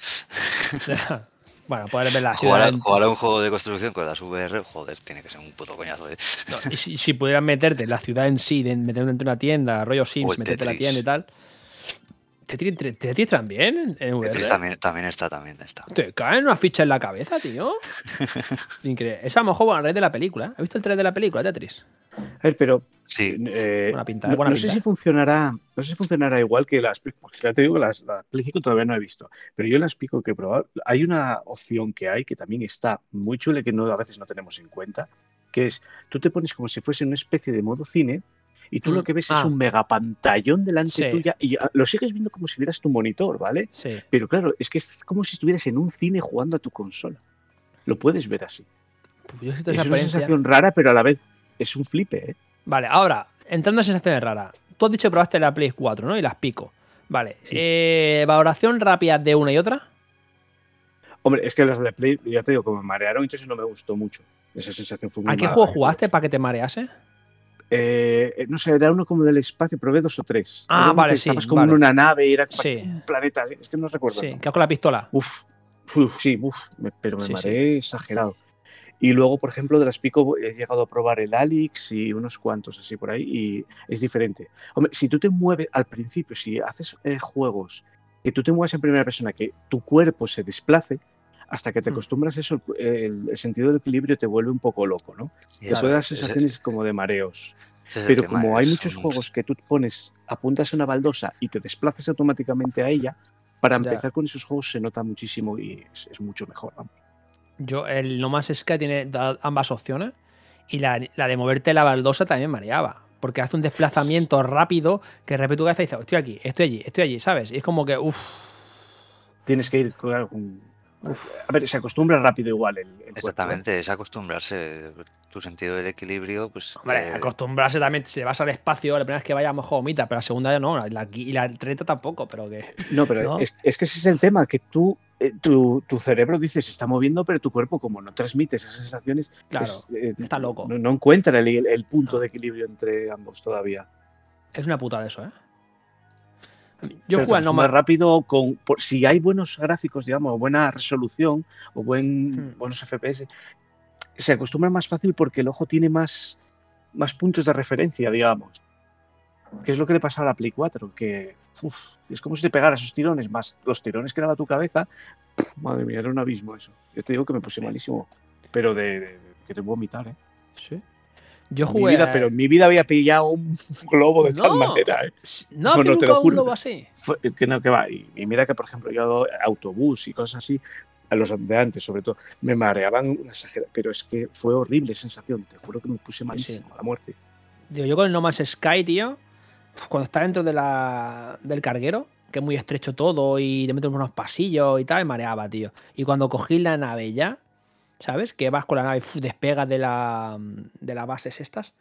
[laughs]
bueno, poder ver la
Jugar
ciudad. en-
jugar a un juego de construcción con las VR, joder, tiene que ser un puto coñazo. ¿eh?
no, y si, si pudieran meterte en la ciudad en sí, de- meterte dentro de una tienda, rollo Sims, meterte en la tienda y tal. ¿Tetris, también en VR?
Tetris también, también está, también está.
Te caen una ficha en la cabeza, tío. [laughs] Increíble. Eso a lo mejor a raíz de la película. ¿eh? ¿Has visto el 3 de la película, Tetris?
A ver, pero
Sí,
eh,
Buena pinta,
no,
buena
no sé si funcionará, no sé si funcionará igual que las porque ya te digo, las, las Play 5 todavía no he visto, pero yo las pico que he probado. Hay una opción que hay que también está muy chula y que no, a veces no tenemos en cuenta, que es tú te pones como si fuese una especie de modo cine y tú
Mm,
lo que ves
ah.
es un megapantallón delante
Sí.
tuya y ah, lo sigues viendo como si vieras tu monitor, ¿vale?
Sí.
Pero claro, es que es como si estuvieras en un cine jugando a tu consola. Lo puedes ver así.
Pues yo
Es una sensación rara, pero a la vez es un flipe, ¿eh?
Vale, ahora, entrando en sensaciones raras. Tú has dicho que probaste la Play 4, ¿no? Y las pico. Vale.
Sí.
eh, valoración rápida de una y otra.
Hombre, es que las de Play, ya te digo, como me marearon, entonces no me gustó mucho. Esa sensación fue muy
¿A qué
mala.
juego jugaste para que te marease?
Eh, eh, no sé, era uno como del espacio, probé dos o tres.
Ah, vale,
que
sí,
Estabas como
vale.
en una nave y era como
Sí.
un planeta, es que no recuerdo.
Sí, que con la pistola.
Uf, uf, sí, uf, me- pero me
Sí,
mareé exagerado. Y luego, por ejemplo, de las Pico he llegado a probar el Alix y unos cuantos así por ahí y es diferente. Hombre, si tú te mueves al principio, si haces eh, juegos que tú te mueves en primera persona, que tu cuerpo se desplace, hasta que te
Mm.
acostumbras a eso, el, el sentido del equilibrio te vuelve un poco loco, ¿no?
y
Te
eso-
puede dar
ese-
sensaciones como de mareos.
es el
Pero como hay
es
muchos
un-
juegos que tú pones, apuntas a una baldosa y te desplazas automáticamente a ella, para
Ya.
empezar con esos juegos se nota muchísimo y es, es mucho mejor. vamos.
Yo, el No Man's Sky tiene ambas opciones. Y la, la de moverte la baldosa también mareaba. Porque hace un desplazamiento rápido que tu cabeza dice, estoy aquí, estoy allí, estoy allí, ¿sabes? Y es como que, uff,
Tienes que ir claro, con-
Uf.
A ver, se acostumbra rápido igual el, el cuerpo, ¿eh?
Exactamente, es acostumbrarse. Tu sentido del equilibrio, pues.
Hombre,
eh,
acostumbrarse también, si vas al espacio, la primera vez que vaya a lo mejor vomita, pero la segunda ya no, la, y la treta tampoco, pero que.
No, pero
¿no?
Es, es que ese es el tema, que tú, eh, tu, tu cerebro dice se está moviendo, pero tu cuerpo, como no transmite esas sensaciones,
Claro,
es, eh,
está loco.
No, no encuentra el, el punto
No.
de equilibrio entre ambos todavía.
Es una puta de eso, ¿eh? Yo
te
al No Man's
rápido con por- si hay buenos gráficos, digamos, buena resolución o buen,
Hmm.
buenos FPS, se acostumbra más fácil porque el ojo tiene más, más puntos de referencia, digamos. Que es lo que le pasaba a la Play 4, que uf, es como si te pegara esos tirones, más los tirones que daba tu cabeza. Madre mía, era un abismo eso. Yo te digo que me puse malísimo, pero de, de, de querer vomitar, ¿eh?
Sí. Yo
mi
jugué.
pero en mi vida había pillado un [laughs] globo de tal
No.
manera, ¿eh?
No,
No,
que
no, te
nunca
lo
un globo así.
Fue- que no, que va. Y, y mira que, por ejemplo, yo autobús y cosas así, a los de antes, sobre todo, me mareaban una exageración, pero es que fue horrible sensación. Te juro que me puse malísimo a la muerte.
Digo, yo con el No Man's Sky, tío, cuando estás dentro de la, del carguero, que es muy estrecho todo y te metes en unos pasillos y tal, me mareaba, tío. Y cuando cogí la nave ya, ¿sabes? Que vas con la nave, despegas de, la, de las bases estas,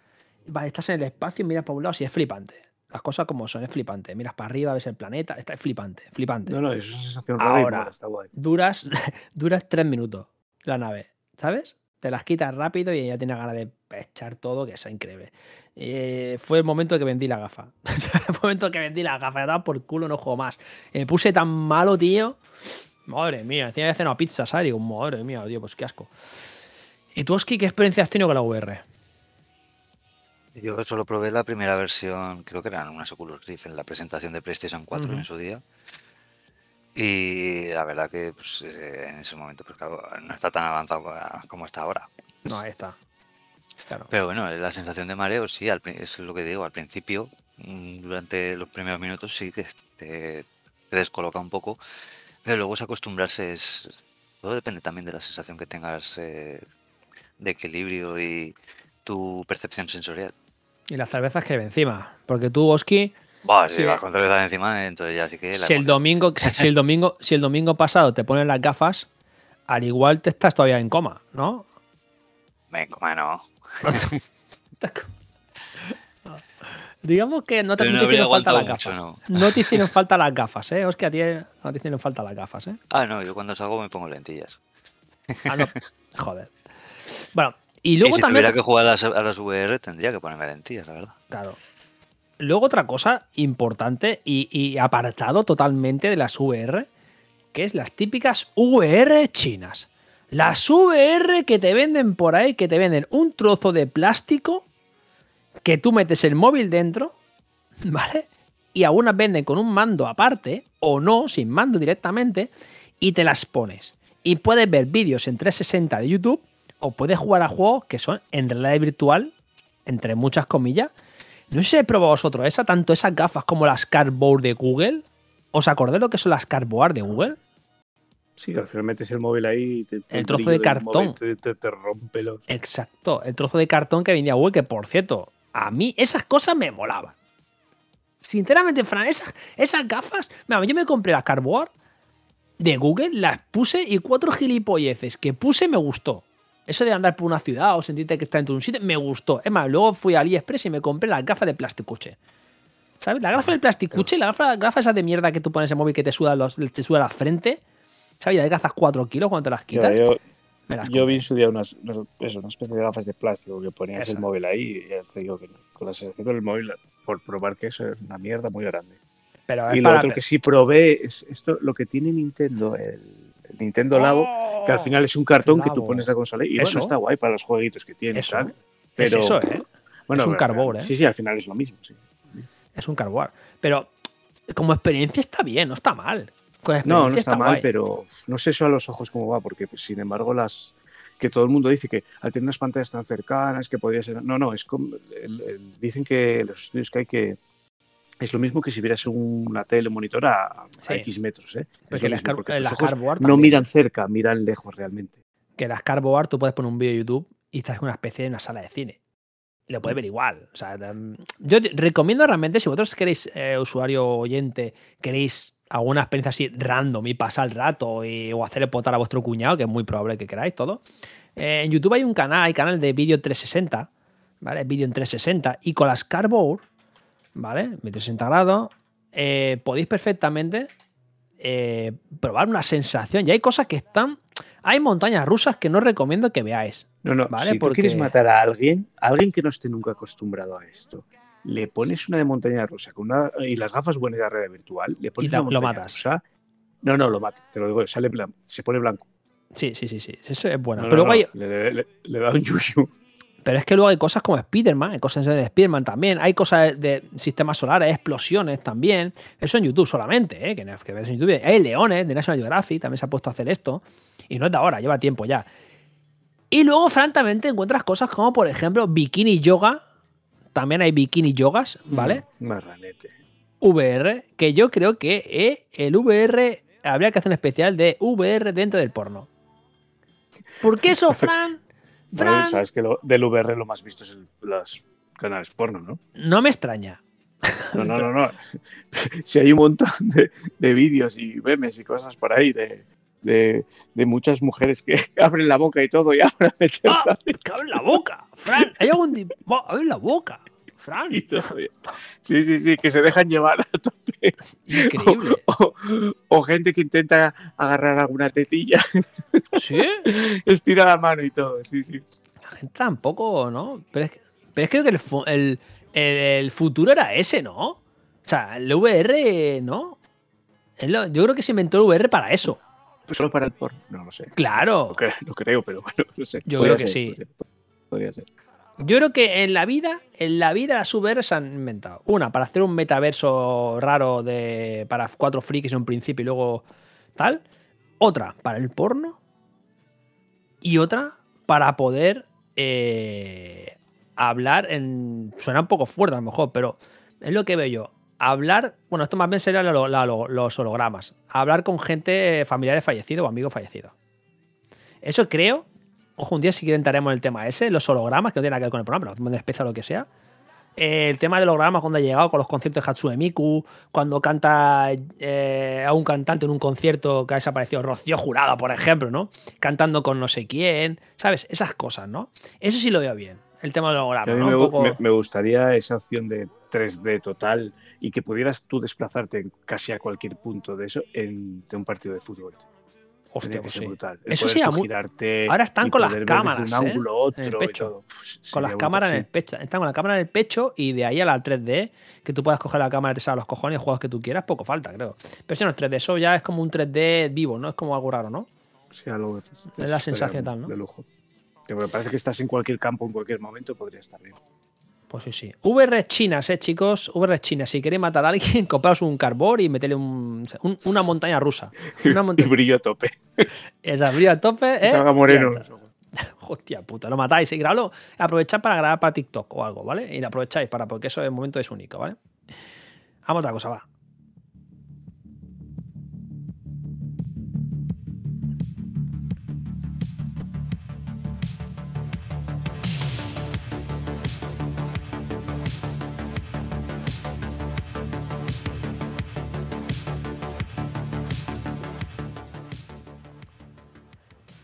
vas, estás en el espacio y miras para un lado, y es flipante. Las cosas como son, es flipante. Miras para arriba, ves el planeta, está es flipante, flipante.
No, no, es una sensación
Ahora.
está guay.
duras, [laughs] duras tres minutos la nave, ¿sabes? Te las quitas rápido y ya tienes ganas de echar todo, que es increíble. Eh, fue el momento que vendí la gafa. [laughs] el momento que vendí la gafa, ya por culo, no juego más. Me puse tan malo, tío. Madre mía, encima de cenado pizza, ¿sabes? Digo, madre mía, tío, pues qué asco. ¿Y tú, Oski, qué experiencia has tenido con la VR?
Yo solo probé la primera versión, creo que eran unas Oculus Rift en la presentación de PlayStation 4
Ujú.
en su día. Y la verdad que pues, eh, en ese momento pues, claro, no está tan avanzado como está ahora.
No, ahí está. Claro.
Pero bueno, la sensación de mareo sí, al es lo que digo, al principio, mm, durante los primeros minutos sí que te, te descoloca un poco, pero luego es acostumbrarse, es, todo depende también de la sensación que tengas eh, de equilibrio y tu percepción sensorial.
Y las cervezas que ve encima. Porque tú, Oski,
Buah, si
Sí.
vas con cerveza encima, entonces ya sí que...
si el domingo, [laughs] si el domingo, si el domingo pasado te ponen las gafas, al igual te estás todavía en coma, ¿no?
Venga, bueno. [laughs] [laughs]
Digamos que no te, no
no
hicieron falta las gafas.
¿no?
No te hicieron [laughs] falta las gafas, ¿eh? Ti no te hicieron falta las gafas, ¿eh?
Ah, no, yo cuando salgo me pongo lentillas.
Ah, no. [laughs] Joder. Bueno, y
Y
luego
si
también.
tuviera que jugar a las, a las VR tendría que ponerme lentillas, la verdad.
Claro. Luego otra cosa importante y, y apartado totalmente de las VR, que es las típicas VR chinas. Las VR que te venden por ahí, que te venden un trozo de plástico que tú metes el móvil dentro, ¿vale? y algunas venden con un mando aparte o no, sin mando directamente, y te las pones. Y puedes ver vídeos en 360 de YouTube o puedes jugar a juegos que son en realidad virtual, entre muchas comillas. No sé si habéis probado vosotros esa, tanto esas gafas como las Cardboard de Google. ¿Os acordáis lo que son las Cardboard de Google?
Sí, al final metes el móvil ahí y te,
El trozo de cartón.
móvil Te, te- te rompe los.
Exacto, el trozo de cartón que vendía Google, que por cierto, a mí esas cosas me molaban. Sinceramente, Fran, esas, esas gafas, mira, yo me compré las Cardboard de Google, las puse y cuatro gilipolleces que puse me gustó. Eso de andar por una ciudad o sentirte que estás en un sitio, me gustó. Es más, luego fui a AliExpress y me compré las gafas de plasticuche. ¿Sabes? La gafa del plasticuche, la gafa, gafa esa de mierda que tú pones en el móvil que te suda, los, te suda la frente. ¿Sabes? Ya de gastas 4 kilos cuando te las quitas.
Yo, yo vi en su día unas, unas- eso, una especie de gafas de plástico que ponías
Esa.
el móvil ahí y ya te digo que con la sensación del móvil, por probar que eso es una mierda muy grande.
Pero
Y lo
para-
otro que sí probé es esto, lo que tiene Nintendo, el, el Nintendo Labo, que al final es un cartón que tú pones la consola y
Eso.
bueno, está guay para los jueguitos que tiene,
Eso.
¿sabes?
Es
Pero,
eso, ¿eh?
bueno,
Es un
pero-
cardboard, ¿eh?
Sí, sí, al final es lo mismo, sí.
Es un cardboard. Pero como experiencia está bien, no está mal.
No, no está mal,
guay.
pero no sé eso a los ojos cómo va, porque pues, sin embargo las que todo el mundo dice que al tener unas pantallas tan cercanas que podría ser... No, no, es como... el- el- dicen que los estudios que hay que... Es lo mismo que si vieras una tele monitor a. X metros, ¿eh?
Porque las,
mismo,
car-
porque tus
las
ojos
cardboard
no
también.
miran cerca, miran lejos realmente.
Que las cardboard tú puedes poner un vídeo de YouTube y estás en una especie de una sala de cine. Lo
Mm.
puedes ver igual. O sea, mm, yo recomiendo realmente, si vosotros queréis, eh, usuario oyente, queréis alguna experiencia así random y pasar el rato y- o hacer el potar a vuestro cuñado, que es muy probable que queráis todo. eh, en YouTube hay un canal, hay canal de vídeo 360, ¿vale? Vídeo en 360 y con las cardboard, ¿vale? 360 grados, eh, podéis perfectamente eh, probar una sensación. Y hay cosas que están. Hay montañas rusas que no recomiendo que veáis.
No, no,
Vale,
si
porque-
tú quieres matar a alguien, a alguien que no esté nunca acostumbrado a esto, le pones una de montaña rusa con una, y las gafas buenas de realidad virtual, le pones
te-
una
lo
montaña
matas.
rusa. No, no, lo matas, te lo digo, sale se pone blanco.
Sí, sí, sí, sí. Eso es bueno.
No,
pero,
no,
luego
no,
hay-
le, le- le da un yuyu.
pero es que luego hay cosas como Spider-Man, hay cosas de Spider-Man también. Hay cosas de, sistemas solares, explosiones también. Eso en YouTube solamente, ¿eh? que ves en YouTube. Hay leones de National Geographic, también se ha puesto a hacer esto. Y no es de ahora, lleva tiempo ya. Y luego, francamente, encuentras cosas como, por ejemplo, bikini yoga. También hay bikini yogas, ¿vale?
Mm, Marranete.
VR, que yo creo que eh, el VR habría que hacer un especial de VR dentro del porno. ¿Por qué eso, [laughs] Fran?
Bueno,
Fran,
sabes que lo, del VR lo más visto es el- los canales porno, ¿no?
no me extraña.
No, no, no, no. [laughs] Si hay un montón de, de vídeos y memes y cosas por ahí de, de, de muchas mujeres que [laughs] abren la boca y todo y ahora meten
¡Ah!
la
¡Que abre la boca! ¡Fran! ¿Hay algún. di- ¡Va, ¡Abre la boca! ¡Fran! [laughs]
Sí, sí, sí, que se dejan llevar a tope.
Increíble. [laughs]
O, o gente que intenta agarrar alguna tetilla,
¿Sí?
estira la mano y todo. Sí, sí.
La gente tampoco, ¿no? Pero es que, pero es que creo que el, el, el- futuro era ese, ¿no? O sea, el VR, ¿no? Yo creo que se inventó el VR para eso.
Pues solo para el porno, no lo sé.
Claro.
Lo creo, pero bueno, no sé.
Yo
Podría
creo que
ser,
sí.
Podría, podría ser.
Yo creo que en la vida, en la vida las VR se han inventado. Una, para hacer un metaverso raro de para cuatro frikis en un principio y luego tal. Otra, para el porno. Y otra, para poder eh, hablar en... Suena un poco fuerte a lo mejor, pero es lo que veo yo. Hablar, bueno, esto más bien sería la- la- lo- los hologramas. Hablar con gente familiares fallecidos o amigos fallecidos. Eso creo Ojo, un día si entraremos en el tema ese, los hologramas, que no tiene nada que ver con el programa, pero de especie o lo que sea. Eh, el tema de hologramas cuando ha llegado con los conciertos de Hatsune Miku, cuando canta eh, a un cantante en un concierto que ha desaparecido, Rocío Jurado, por ejemplo, ¿no? Cantando con no sé quién, ¿sabes? Esas cosas, ¿no? Eso sí lo veo bien, el tema de los
A mí
¿no?
me,
Un
gu-
poco-
me- me gustaría esa opción de 3D total y que pudieras tú desplazarte casi a cualquier punto de eso en de un partido de fútbol.
Hostia, pues sí.
brutal. El
Eso sería
tú
muy-
girarte
Ahora están con las cámaras,
un
¿eh?
ángulo
En
otro
el pecho. con las
brutal,
cámaras en el pecho. Están con la cámara en el pecho y de ahí a la 3D, que tú puedas coger la cámara y te salga los cojones y juegos que tú quieras, poco falta, creo. Pero si no es 3D, eso ya es como un 3D vivo, ¿no? Es como algo raro, ¿no?
Sí, algo-
la sensación tal, ¿no?
De lujo. Que me parece que estás en cualquier campo, en cualquier momento, podría estar bien.
Pues sí, sí. VR chinas, eh, chicos. VR chinas. Si queréis matar a alguien, [laughs] compraos un carbón y meterle un- un- una montaña rusa. Una
Y brillo a tope. [laughs]
Esa brilla a tope, ¿eh?
salga moreno. [laughs]
Hostia puta, lo matáis y grabalo. Aprovechad para grabar para TikTok o algo, ¿vale? Y lo aprovecháis para, porque eso de momento es único, ¿vale? Vamos a otra cosa, va.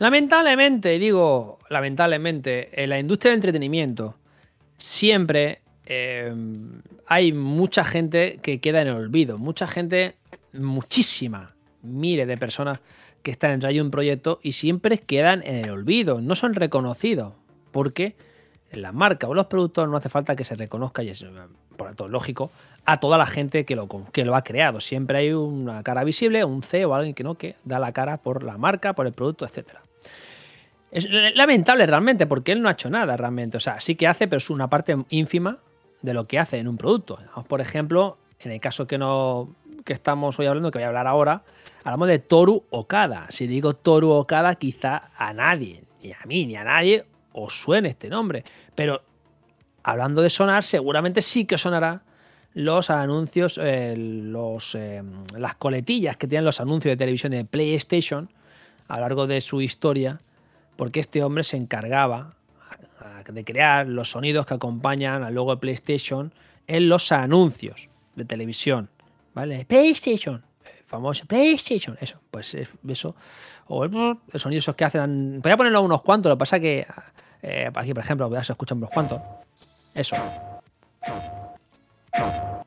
Lamentablemente, digo, lamentablemente, en la industria del entretenimiento siempre eh, hay mucha gente que queda en el olvido. Mucha gente, muchísima, miles de personas que están dentro de un proyecto y siempre quedan en el olvido, no son reconocidos. Porque la marca o los productos no hace falta que se reconozca, y es por todo lógico, a toda la gente que lo, que lo ha creado. Siempre hay una cara visible, un CEO o alguien que no, que da la cara por la marca, por el producto, etcétera. Es lamentable realmente, porque él no ha hecho nada realmente. O sea, sí que hace, pero es una parte ínfima de lo que hace en un producto. Por ejemplo, en el caso que no que estamos hoy hablando, que voy a hablar ahora, hablamos de Toru Okada. Si digo Toru Okada, quizá a nadie, ni a mí, ni a nadie, os suene este nombre. Pero hablando de sonar, seguramente sí que sonará los anuncios, eh, los, eh, las coletillas que tienen los anuncios de televisión de PlayStation a lo largo de su historia, porque este hombre se encargaba de crear los sonidos que acompañan al logo de PlayStation en los anuncios de televisión. ¿Vale? PlayStation, el famoso PlayStation, eso, pues eso, o el, sonidos esos que hacen. Voy a ponerlo a unos cuantos, lo que pasa que eh, aquí, por ejemplo, ya se escuchan unos cuantos. Eso.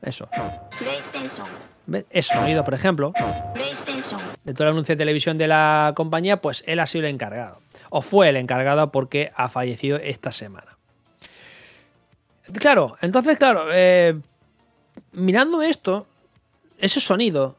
Eso. ¿Ves? Eso, sonido, por ejemplo. De todo el anuncio de televisión de la compañía, pues él ha sido el encargado. O fue el encargado porque ha fallecido esta semana. Claro, entonces, claro, eh, mirando esto, ese sonido,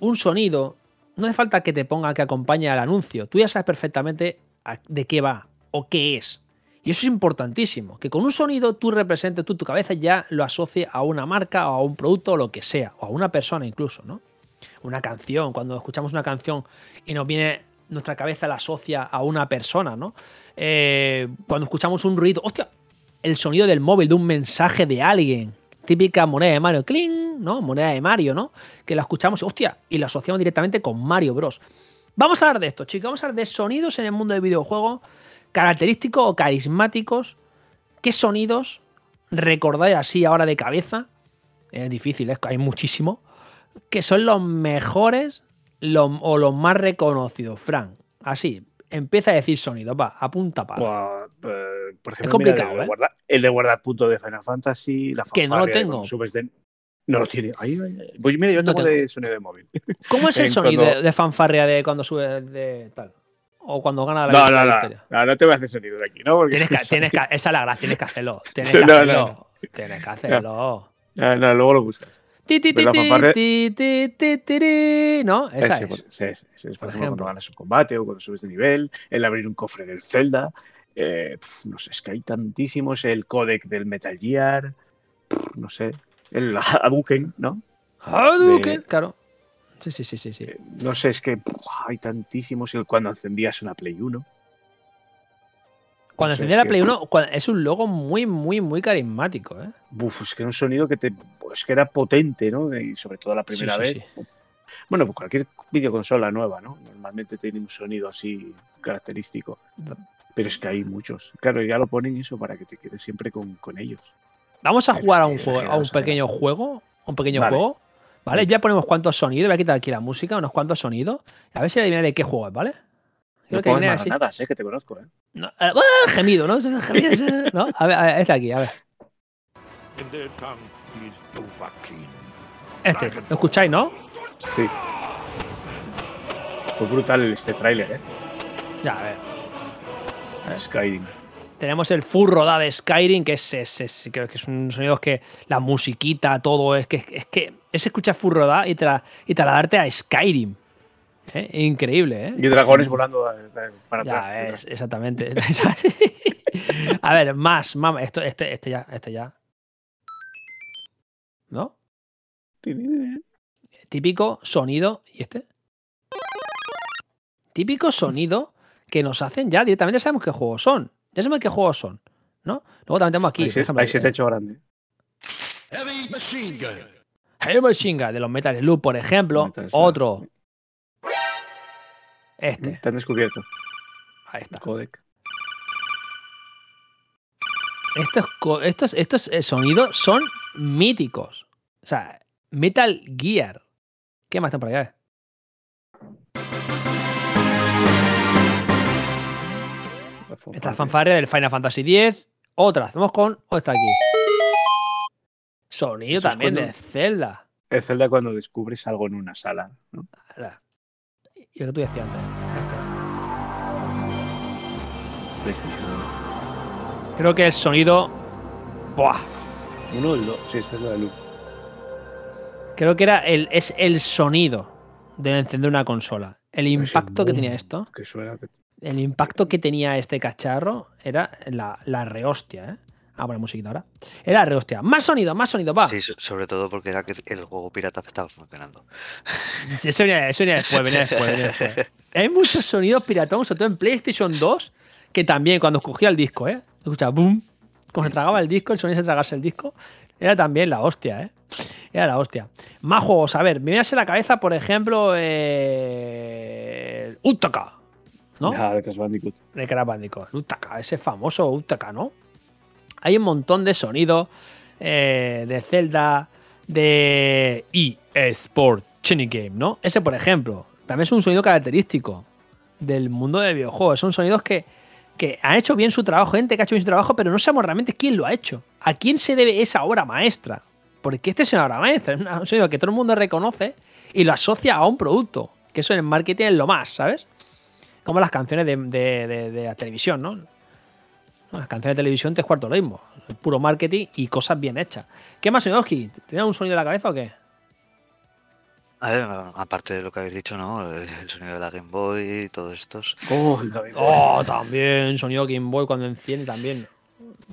un sonido, no hace falta que te ponga que acompañe al anuncio. Tú ya sabes perfectamente de qué va o qué es. Y eso es importantísimo, que con un sonido tú representes, tú tu cabeza ya lo asocie a una marca o a un producto o lo que sea, o a una persona incluso, ¿no? Una canción, cuando escuchamos una canción y nos viene, nuestra cabeza la asocia a una persona, ¿no? Eh, cuando escuchamos un ruido, hostia, el sonido del móvil de un mensaje de alguien, típica moneda de Mario, cling, ¿no? Moneda de Mario, ¿no? Que la escuchamos, hostia, y la asociamos directamente con Mario Bros. Vamos a hablar de esto, chicos, vamos a hablar de sonidos en el mundo del videojuego característicos o carismáticos. ¿Qué sonidos recordáis así ahora de cabeza? Es difícil, es, hay muchísimo. Que son los mejores los, o los más reconocidos. Fran, así, empieza a decir sonidos, va, apunta para.
Eh, por ejemplo,
Es complicado,
mira, el, de
¿eh?
guarda- el de guardar punto de Final Fantasy, la
Que no lo
de
tengo.
de- No lo tiene. Ahí. Pues mira, yo
No
tengo
tengo.
de sonido de móvil. [laughs]
¿Cómo es el sonido
cuando-
de, de fanfarria de cuando sube de tal? O cuando gana la,
No, no, no,
victoria.
no, no te voy a hacer sonido de aquí, ¿no? Porque
Tienes que, [laughs] tienes que, esa es la gracia, tienes que [laughs] hacerlo. Tienes que hacerlo. Tienes que hacerlo.
No, no, luego lo buscas.
Ti, ti, ti, ¿No? Esa es.
es, por
Por
ejemplo,
ejemplo.
cuando ganas un combate o cuando subes de nivel, el abrir un cofre del Zelda. eh, pf, no sé, es que hay tantísimos. El codec del Metal Gear. pf, no sé. El [laughs] Hadouken, ¿no?
Hadouken,
de-
claro. Sí, sí, sí, sí, sí.
Eh, No sé, es que pf, hay tantísimos. El cuando encendías una Play 1.
Cuando
es
la Play 1, cua- es un logo muy, muy, muy carismático, ¿eh?
Buf, es que era un sonido que te. Pues que era potente, ¿no? Y sobre todo la
Sí,
primera
sí,
vez.
sí.
Bueno, pues cualquier videoconsola nueva, ¿no? Normalmente tiene un sonido así característico. Pero es que hay muchos. Claro, ya lo ponen eso para que te quedes siempre con, con ellos.
Vamos a
Pero
jugar a un, juego, a un pequeño juego. Un pequeño
Vale.
juego. ¿Vale? Ya ponemos cuantos sonidos. Voy a quitar aquí la música, unos cuantos sonidos. A ver si adivina de qué juego es, ¿vale? Creo
No
que así.
nada, sé que te conozco, ¿eh?
No, eh, ¡ah! gemido, ¿no? Gemido, ¿no? A ver, a ver, este aquí, a ver. Este, ¿lo escucháis, no?
Sí. Fue brutal este tráiler, ¿eh?
Ya, a ver.
Skyrim.
Tenemos el full rodada de Skyrim, que es, es, es- creo que es un sonido que la musiquita, todo, es que es que es escuchar full rodada y, tra, y trasladarte a Skyrim. ¿Eh? Increíble, ¿eh?
Y dragones volando eh, para
Ya
atrás.
ves, exactamente. [laughs] a ver, más, más, esto, este, este ya, este ya. ¿no? Típico sonido. ¿Y este? Típico sonido que nos hacen ya directamente sabemos qué juegos son. Ya sabemos qué juegos son, ¿no? Luego también tenemos aquí,
ahí
por ejemplo,
ahí se te ha
eh,
hecho grande.
Heavy machine gun.
Heavy Machine Gun de los Metal Slug, por ejemplo.
Metal.
Otro. Este.
Te han descubierto.
Ahí está.
Codec.
Estos, estos, estos eh, sonidos son míticos. O sea, Metal Gear. ¿Qué más tengo por allá? Esta fanfarria del Final Fantasy X. Otra, hacemos con otra aquí. Sonido
Eso
también de Zelda.
Es Zelda cuando descubres algo en una sala. ¿no?
Ahora, Y lo que tú decías antes. Esto.
PlayStation
Creo que el sonido. ¡Buah!
1. el 2. Sí, esta es la de luz.
Creo que era el, es el sonido de encender una consola. El impacto que tenía esto.
Que suena.
El impacto que tenía este cacharro era la, la rehostia, ¿eh? Ah, bueno, musiquita ahora. Era la rehostia. Más sonido, más sonido, va.
Sí, so- sobre todo porque era que el juego pirata estaba funcionando.
Sí, eso venía, eso venía después, venía después, venía después. Hay muchos sonidos piratón, sobre todo en PlayStation 2, que también cuando escogía el disco, ¿eh? Escuchaba boom, como se tragaba el disco, el sonido se tragase el disco. Era también la hostia, ¿eh? Era la hostia. Más juegos, a ver, me viene a la cabeza, por ejemplo, eh... Utaka, ¿no?
Ah, de Crash Bandicoot.
de Crash Bandicoot. Utaka, ese famoso Utaka, ¿no? Hay un montón de sonidos eh, de Zelda, de EA Sport Chini Game, ¿no? Ese, por ejemplo, también es un sonido característico del mundo del videojuego. Son sonidos que, que han hecho bien su trabajo, gente que ha hecho bien su trabajo, pero no sabemos realmente quién lo ha hecho. ¿A quién se debe esa obra maestra? Porque este es una obra maestra, es un sonido que todo el mundo reconoce y lo asocia a un producto. Que eso en el marketing es lo más, ¿sabes? Como las canciones de- de la televisión, ¿no? Las canciones de televisión te es cuarto lo mismo. Puro marketing y cosas bien hechas. ¿Qué más, Sonidoski? ¿Tenías un sonido en la cabeza o qué?
A ver, aparte de lo que habéis dicho, ¿no? El sonido de la Game Boy y todos estos.
Oh.
Oh, también. Sonido Game Boy cuando enciende también.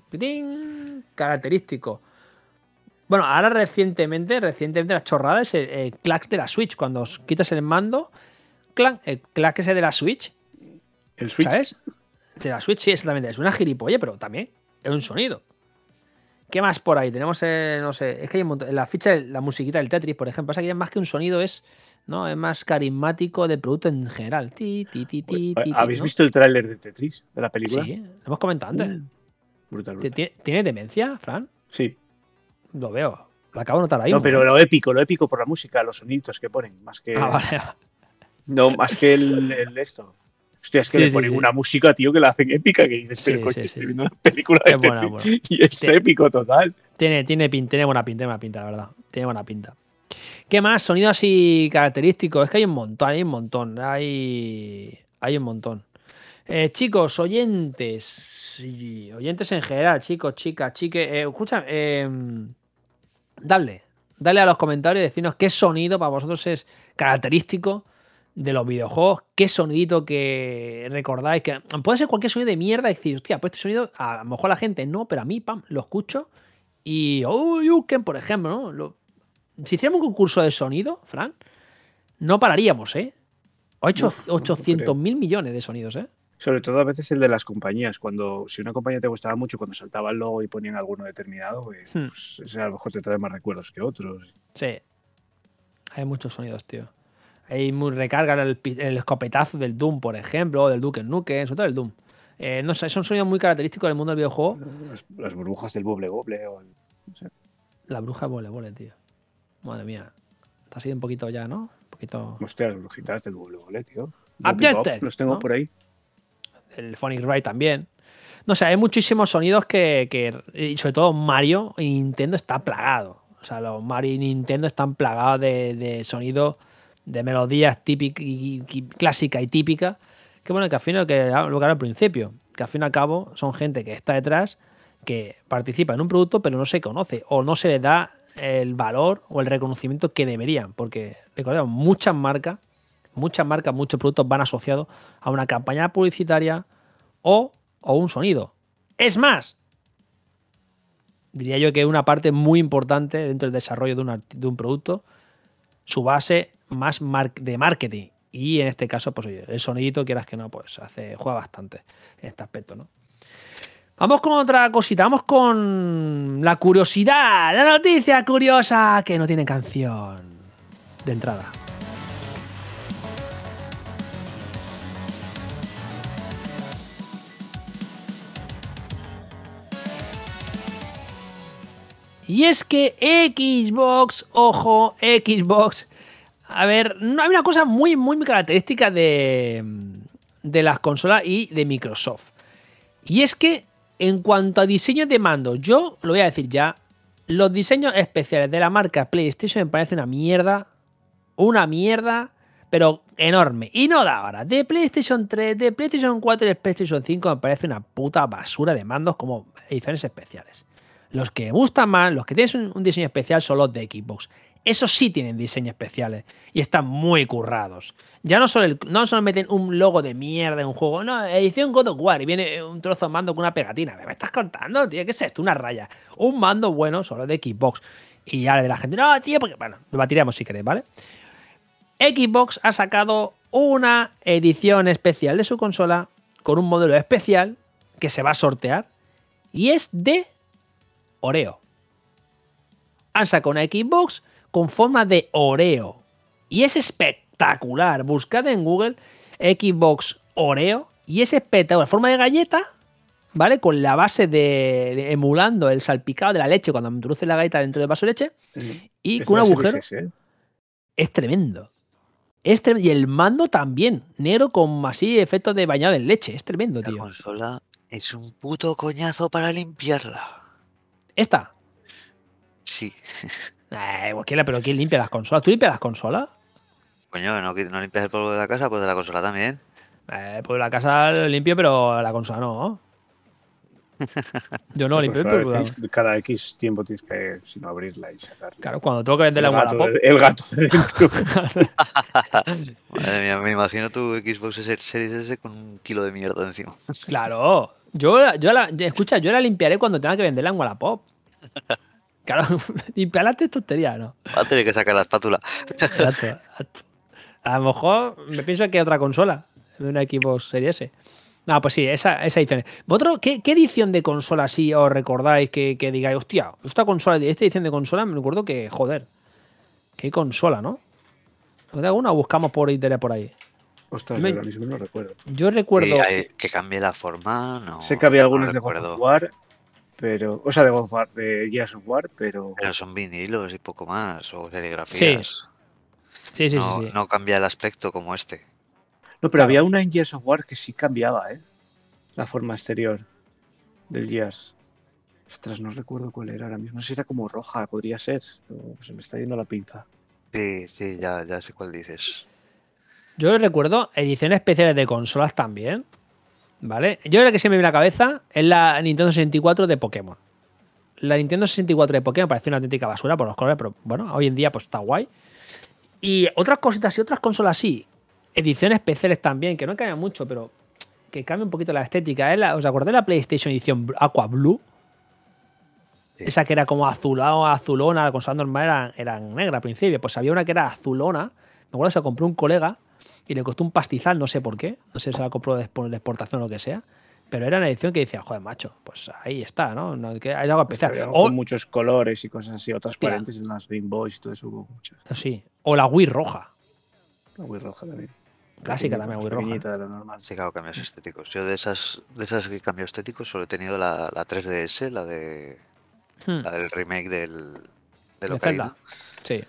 Pitín, Característico. Bueno, ahora recientemente, recientemente la chorrada es el, el clack de la Switch. Cuando os quitas el mando, clank, el clack ese de la Switch,
El Switch.
¿sabes? De la Switch sí, exactamente. Es una gilipolle, pero también es un sonido. ¿Qué más por ahí? Tenemos, eh, no sé, es que hay un montón. La ficha, la musiquita del Tetris, por ejemplo. Pasa que ya más que un sonido es, ¿no? Es más carismático del producto en general. Ti, ti, ti, ti, ti, ti,
¿Habéis visto el tráiler de Tetris? ¿De la película?
Sí, lo hemos comentado antes.
Mm, Brutal,
¿Ti-
brutal.
ti- ¿Tiene demencia, Fran?
Sí.
Lo veo. Lo acabo de notar ahí.
No, pero lo épico, lo épico por la música, los sonidos que ponen, más que.
Ah, vale.
No, más que el esto. Hostia, es que
Sí,
le ponen
sí.
una música, tío, que la hacen épica, que dices, pero coño, estoy viendo una película de
buena, [laughs]
y es épico total.
Tiene, tiene, pin- tiene buena pinta, tiene buena pinta, la verdad. Tiene buena pinta. ¿Qué más? Sonido así característico. Es que hay un montón, hay un montón. Hay, hay un montón. Eh, chicos, oyentes. oyentes en general, chicos, chicas, chiques. Eh, escucha, eh, dale. Dale a los comentarios y decirnos qué sonido para vosotros es característico de los videojuegos. Qué sonidito que recordáis. que Puede ser cualquier sonido de mierda y decir, hostia, pues este sonido a lo mejor la gente no, pero a mí, pam, lo escucho y oh, Yuken, por ejemplo, ¿no? Lo- si hiciéramos un concurso de sonido, Fran, no pararíamos, ¿eh? O hecho
Uf, no lo
800 mil millones de sonidos, ¿eh?
Sobre todo a veces el de las compañías, cuando si una compañía te gustaba mucho, cuando saltaba el logo y ponían alguno determinado, pues,
Hmm.
pues ese a lo mejor te trae más recuerdos que otros.
Sí. Hay muchos sonidos, tío. Muy recarga el, el escopetazo del Doom, por ejemplo, o del Duke Nukem, sobre todo el Doom. Eh, no sé, son sonidos muy característicos del mundo del videojuego.
Las, las burbujas del Boble Boble o el-
La bruja vole, vole, tío. Madre mía. Te has ido un poquito ya, ¿no? Un poquito.
Hostia, las brujitas del Boble Boble, tío. Bebop, Los tengo
¿no?
por ahí.
el Phonic Ride también. No sé, hay muchísimos sonidos que, que- y sobre todo Mario y Nintendo está plagado. O sea, los Mario y Nintendo están plagados de, de sonidos, de melodías típicas y, y clásicas y típicas. Que bueno, que al final, que, lo que al principio, que al fin y al cabo son gente que está detrás, que participa en un producto, pero no se conoce o no se le da el valor o el reconocimiento que deberían. Porque recordemos, muchas marcas muchas marcas, muchos productos van asociados a una campaña publicitaria o, o un sonido. Es más, diría yo que una parte muy importante dentro del desarrollo de de un producto, su base más de marketing. Y en este caso, pues oye, el sonidito, quieras que no, pues hace, juega bastante en este aspecto, ¿no? Vamos con otra cosita, vamos con la curiosidad, la noticia curiosa que no tiene canción de entrada. Y es que Xbox, ojo, Xbox. A ver, no hay una cosa muy, muy característica de, las consolas y de Microsoft. Y es que en cuanto a diseño de mando, yo lo voy a decir ya, los diseños especiales de la marca PlayStation me parece una mierda, una mierda, pero enorme. Y no da ahora. De PlayStation 3, de PlayStation 4 y de PlayStation 5 me parece una puta basura de mandos como ediciones especiales. Los que gustan más, los que tienen un diseño especial son los de Xbox. Esos sí tienen diseños especiales y están muy currados. Ya no solo, no solo meten un logo de mierda en un juego, no, edición God of War y viene un trozo de mando con una pegatina. ¿Me estás contando, tío? ¿Qué es esto? Una raya. Un mando bueno solo de Xbox. Y ya de la gente, no, tío, porque. Bueno, lo batiremos si queréis, ¿vale? Xbox ha sacado una edición especial de su consola con un modelo especial que se va a sortear y es de Oreo. Han sacado una Xbox con forma de Oreo y es espectacular. Buscad en Google Xbox Oreo y es espectacular. Forma de galleta, ¿vale? Con la base de, de- emulando el salpicado de la leche cuando introduce la galleta dentro del vaso de leche y
Es
con un
la
agujero
¿eh?
es tremendo. Es trem- Y el mando también, negro con así efectos de bañado en leche. Es tremendo,
La
tío.
consola es un puto coñazo para limpiarla.
Esta.
Sí. [laughs]
Eh, pues, ¿quién la- pero ¿quién limpia las consolas? ¿Tú limpias las consolas?
Coño, no, no limpias el polvo de la casa, pues de la consola también.
Eh, pues la casa lo limpio, pero la consola no. [laughs] Yo no
Pues
limpio el polvo.
Cada X tiempo tienes que si no abrirla y sacarla.
Claro, cuando tengo que vender
el,
la
gato de, el gato de dentro. [laughs]
Madre mía, me imagino tu Xbox S- Series S con un kilo de mierda encima.
Claro. Yo, yo la, escucha, yo la limpiaré cuando tenga que venderla en Wallapop. [laughs] Claro, [laughs] limpiarla es tontería, ¿no?
Va a tener que sacar la espátula.
Exacto, exacto. A lo mejor me pienso que otra consola de una Xbox Series S. No, pues sí, esa, esa edición. ¿Vosotros qué, qué edición de consola sí os recordáis que, que digáis, hostia, esta consola, esta edición de consola, me recuerdo que, joder, qué consola, ¿no? ¿Hay alguna o buscamos por internet por ahí?
Ostras,
Me-
yo ahora mismo no recuerdo.
Yo recuerdo.
Eh, que cambie la forma, no.
sé que había
no
algunas de God of War, pero. O sea, de God of War, de Gears of War, pero.
Pero son vinilos y poco más, o serigrafías.
Sí, sí,
no,
sí, sí.
no cambia el aspecto como este.
No, pero había una en Gears of War que sí cambiaba, ¿eh? La forma exterior del Gears. Ostras, no recuerdo cuál era ahora mismo. No sé si era como roja, podría ser. Se me está yendo la pinza.
Sí, sí, ya, ya sé cuál dices.
Yo recuerdo ediciones especiales de consolas también. ¿Vale? Yo la que se me viene a la cabeza es la Nintendo 64 de Pokémon. La Nintendo 64 de Pokémon parece una auténtica basura por los colores, pero bueno, hoy en día pues está guay. Y otras cositas y otras consolas sí. Ediciones especiales también, que no cambian mucho, pero que cambia un poquito la estética. ¿eh? La- ¿Os acordáis de la PlayStation edición Aqua Blue?
Sí.
Esa que era como azulado, azulona, la consola normal era, era negra al principio. Pues había una que era azulona. Me acuerdo que se la compró un colega y le costó un pastizal, no sé por qué. No sé si se la compró de expo- de exportación o lo que sea. Pero era una edición que decía, joder, macho, pues ahí está, ¿no? No, que hay algo especial. O,
con muchos colores y cosas así, o transparentes en las Game Boys y todo eso hubo muchas.
sí, o la Wii roja.
La Wii roja también.
Clásica también, Wii roja.
de lo normal.
Sí, claro, cambios estéticos. Yo de esas, de esas cambios estéticos solo he tenido la, la 3DS, la de
Hmm,
la del remake del, del
de
Ocarina.
Zelda. Sí.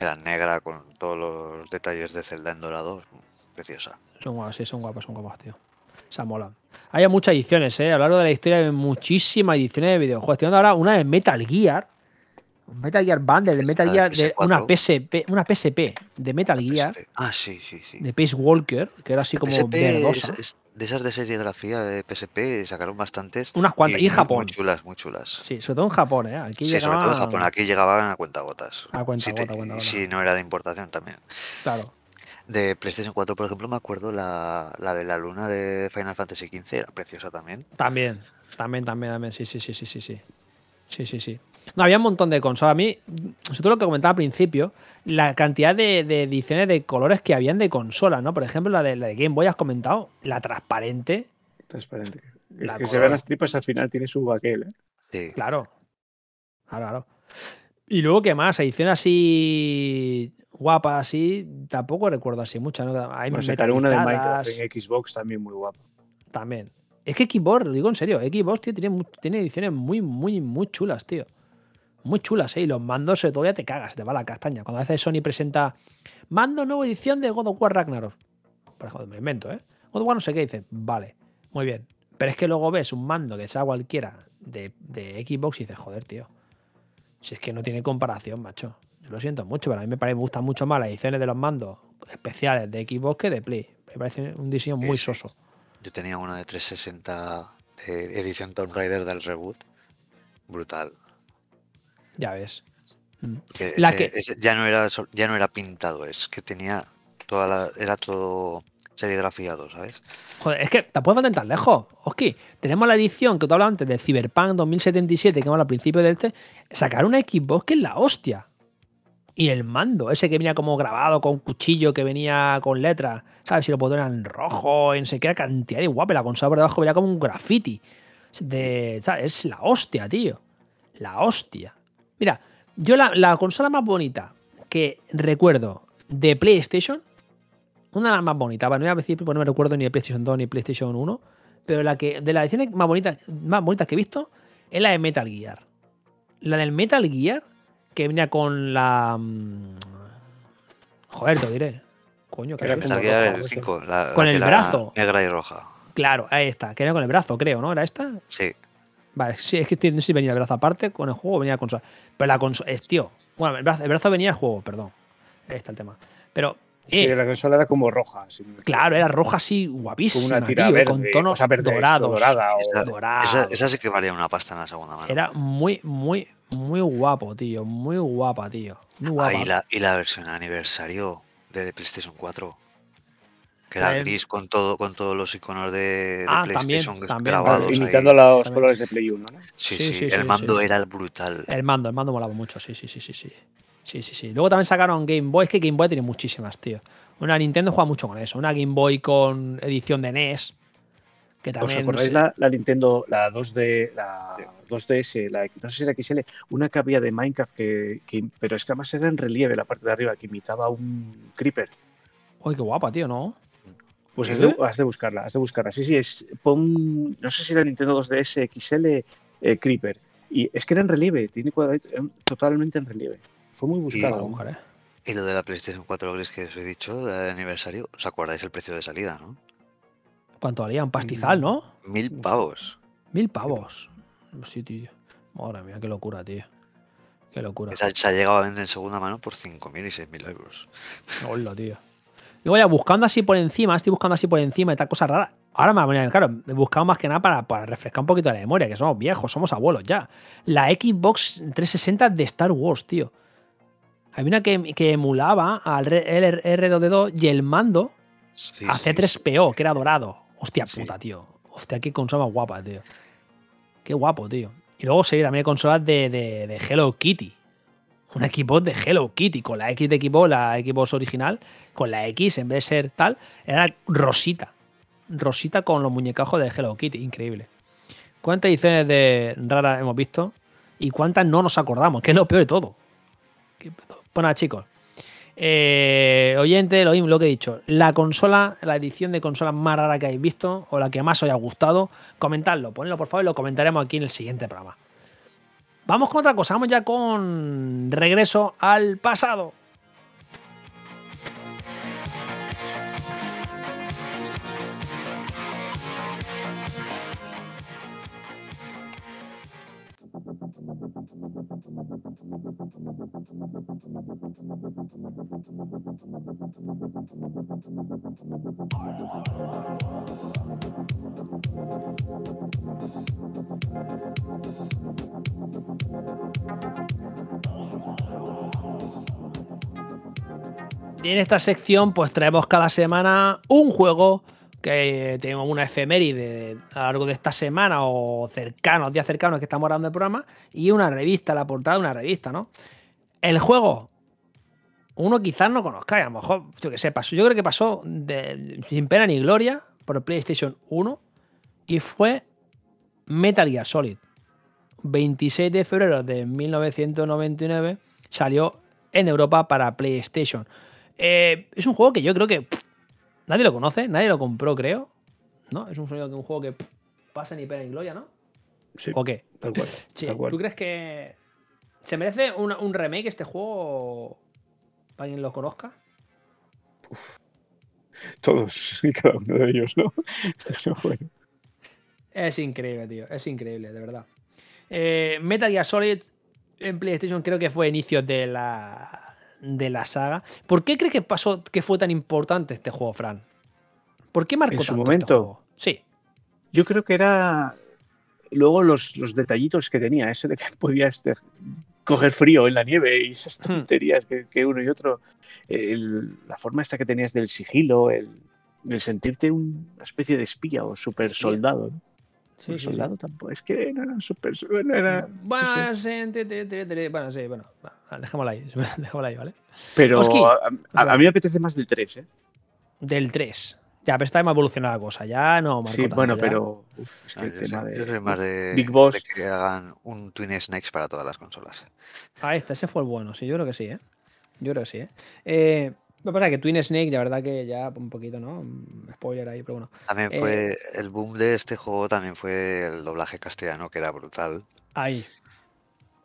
Era negra con todos los detalles de Zelda en dorado. Preciosa.
Son guapas, sí, son guapas, son guapas, tío. Esa mola. Hay muchas ediciones, ¿eh? A lo largo de la historia hay muchísimas ediciones de videojuegos. Estoy ahora una de Metal Gear. Metal Gear Bundle, de Metal
de
Gear, de una
PS4.
PSP, una PSP de Metal Gear.
Ah, sí, sí, sí.
de Pace Walker, que era así como
es-
verdosa.
es- de esas de serigrafía de PSP sacaron bastantes.
Unas cuantas. Y en
muy-
Japón.
Muy chulas, muy chulas.
Sí, sobre todo en Japón, ¿eh? Aquí
Sí, sobre todo en Japón. Aquí llegaban a cuentagotas.
A cuenta
si, te-
cuenta
si no era de importación también.
Claro.
De PlayStation 4, por ejemplo, me acuerdo la, la de la luna de Final Fantasy XV, era preciosa también.
También. También, también, también. Sí, sí, sí, sí, sí. sí. Sí, sí, sí. No, había un montón de consolas. A mí, sobre todo lo que comentaba al principio, la cantidad de, de ediciones de colores que habían de consolas, ¿no? Por ejemplo, la de, la de Game Boy has comentado, la transparente.
Transparente.
La
es que se ven las tripas al final tiene su aquel, ¿eh?
Sí.
Claro. Claro, claro. Y luego, ¿qué más? Edición así guapa, así, tampoco recuerdo así muchas, ¿no? Hay
Bueno, sacaron una de Minecraft en Xbox también muy guapa.
también. Es que Xbox, lo digo en serio, Xbox tío, tiene, tiene ediciones muy, muy, muy chulas, tío. Muy chulas, ¿eh? Y los mandos se todavía te cagas, te va la castaña. Cuando a veces Sony presenta mando nueva edición de God of War Ragnarok. Por ejemplo, me invento, ¿eh? God of War no sé qué, dices, vale, muy bien. Pero es que luego ves un mando que sea cualquiera de, de Xbox y dices, joder, tío. Si es que no tiene comparación, macho. Yo lo siento mucho, pero a mí me, parece, me gustan mucho más las ediciones de los mandos especiales de Xbox que de Play. Me parece un diseño muy
sí.
soso.
Yo tenía una de 360 de edición Tomb Raider del reboot. Brutal.
Ya ves. Mm. La
ese-
que-
ese ya no era ya no era pintado, es que tenía toda la, era todo serigrafiado, ¿sabes?
Joder, es que tampoco faltan tan lejos. Oski, tenemos la edición que tú hablabas antes del Cyberpunk 2077, que vamos al principio del T. Sacar una Xbox que es la hostia. Y el mando, ese que venía como grabado con cuchillo, que venía con letras, ¿sabes? Y los botones en rojo, en sé qué cantidad de guapo. La consola por debajo venía como un graffiti. De, ¿sabes? Es la hostia, tío. La hostia. Mira, yo la, la consola más bonita que recuerdo de PlayStation una de las más bonitas, bueno, no voy a decir, pues no me recuerdo ni de PlayStation 2 ni PlayStation 1, pero la que de las ediciones más bonitas, más bonitas que he visto es la de Metal Gear. La del Metal Gear, que venía con la. mm, Joder, te lo diré. Coño, ¿qué
Era
esto?
Metal Gear
roja,
el
¿no?
5, la,
Con
la
el
que era
brazo.
negra y roja.
Claro, ahí está, que venía con el brazo, creo, ¿no? ¿Era esta?
Sí,
Vale, sí, es que no sé si venía el brazo aparte con el juego o venía la consola. Pero la consola, es, tío. Bueno, el brazo, el brazo venía el juego, perdón. Ahí está el tema. Pero,
Sí,
eh,
la consola era como roja. así.
claro, era roja así, guapísima,
Como una tira
tío,
verde,
con tonos
o sea, verde, esto,
dorados.
dorada o-
esa,
dorado.
esa, esa sí que valía una pasta en la segunda mano.
Era muy, muy, muy guapo, tío. Muy guapa, tío. Muy guapa.
Ah, y, la, y la versión aniversario de PlayStation 4. Que era
El-
gris con todo, con todos los iconos de, de
Ah,
PlayStation
también,
grabados. Ahí.
imitando los
También.
colores de Play 1, ¿no?
Sí,
Sí,
sí,
sí,
el
sí,
mando
sí.
era brutal.
El mando, el mando molaba mucho, sí, sí, sí, sí, sí. Sí, sí, sí. Luego también sacaron Game Boy, es que Game Boy tiene muchísimas, tío. Una Nintendo juega mucho con eso. Una Game Boy con edición de NES. Que
¿Os
también. no
acordáis
sé-
la, la Nintendo, la 2D, la 2DS, la, no sé si era XL, una que había de Minecraft que, que- pero es que además era en relieve la parte de arriba, que imitaba un creeper.
Uy, qué guapa, tío, ¿no?
Pues de, has de buscarla, has de buscarla. Sí, sí, es, pon, no sé si era Nintendo 2DS XL eh, Creeper. Y es que era en relieve, tiene cuadradito, eh, totalmente en relieve. Fue muy
La
buscado.
voy a buscar, ¿eh?
Y lo de la PlayStation 4 gris que os he dicho, de aniversario, ¿os acordáis el precio de salida, no?
¿Cuánto valía? Un
Mm.
pastizal, ¿no?
Mil pavos.
Mil pavos. Sí, tío. Madre mía, qué locura, tío. Qué locura.
Esa se ha llegado a vender en segunda mano por 5.000 y 6.000 euros.
Hola, tío. Luego ya buscando así por encima, estoy buscando así por encima y tal cosa rara. Ahora me voy a claro, he buscado más que nada para, para refrescar un poquito la memoria, que somos viejos, somos abuelos ya. La Xbox 360 de Star Wars, tío. Había una que, que emulaba al R- R2D2 y el mando
Sí,
a
sí,
C3PO, que era dorado. Hostia
Sí.
puta, tío. Hostia, qué consola más guapa, tío. Qué guapo, tío. Y luego sí, también hay consolas de, de, de Hello Kitty. Un equipo de Hello Kitty, con la X de equipo, la Xbox original, con la X, en vez de ser tal, era rosita. Rosita con los muñecajos de Hello Kitty, increíble. ¿Cuántas ediciones de raras hemos visto? ¿Y cuántas no nos acordamos? Que es lo peor de todo. Que- Pues chicos. Eh, oyente, lo, lo que he dicho. La consola, la edición de consola más rara que hayáis visto o la que más os haya gustado, comentadlo, ponedlo por favor y lo comentaremos aquí en el siguiente programa. Vamos con otra cosa, vamos ya con regreso al pasado. En esta sección, pues traemos cada semana un juego que tengo una efeméride a lo largo de esta semana o cercanos, días cercanos que estamos hablando del programa, y una revista, la portada de una revista, ¿no? El juego, uno quizás no conozca, a lo mejor, yo que sé, pasó, yo creo que pasó sin pena ni gloria por el PlayStation 1 y fue Metal Gear Solid. 26 de febrero de 1999 salió en Europa para PlayStation. Eh, es un juego que yo creo que pff, nadie lo conoce, nadie lo compró, creo. ¿No? Es un, sonido que- un juego que pff, pasa ni pena ni gloria, ¿no?
Sí,
¿O qué?
tal cual. [laughs]
Sí,
tal cual.
¿Tú crees que se merece una- un remake este juego para quien lo conozca?
Todos [laughs] y cada uno de ellos, ¿no? [laughs] Bueno.
Es increíble, tío. Es increíble, de verdad. Eh, Metal Gear Solid en PlayStation creo que fue inicio de la, de la saga. ¿Por qué crees que pasó que fue tan importante este juego, Fran? ¿Por qué marcó
En su
tanto
momento.
este juego? Sí.
Yo creo que era luego los, los detallitos que tenía, eso de que [laughs] podías coger frío en la nieve y esas
Hmm.
tonterías que, que uno y otro, el- la forma esta que tenías del sigilo, el, el sentirte una especie de espía o super soldado. ¿No?
Sí,
Super
sí, sí.
soldado tampoco, es que no era un super bueno, era,
Bueno,
no sé.
sí, te- te- te- te- bueno, sí, bueno, dejémosla ahí, [laughs] dejémosla ahí, ¿vale?
Pero
Oski.
a, a- a mí me apetece más del 3, ¿eh?
Del 3. Ya, pero está más evolucionada la cosa, ya no marcó
Sí,
tanto,
bueno,
ya.
pero uf, es que
Ah,
el tema de
yo soy más de,
Big Boss.
de que hagan un Twin Snakes para todas las consolas.
Ah, este, ese fue el bueno, sí, yo creo que sí, ¿eh? Yo creo que sí, ¿eh? eh lo que pasa es que Twin Snake, la verdad que ya un poquito, ¿no? Spoiler ahí, pero bueno.
También
Eh,
fue el boom de este juego, también fue el doblaje castellano, que era brutal.
Ahí.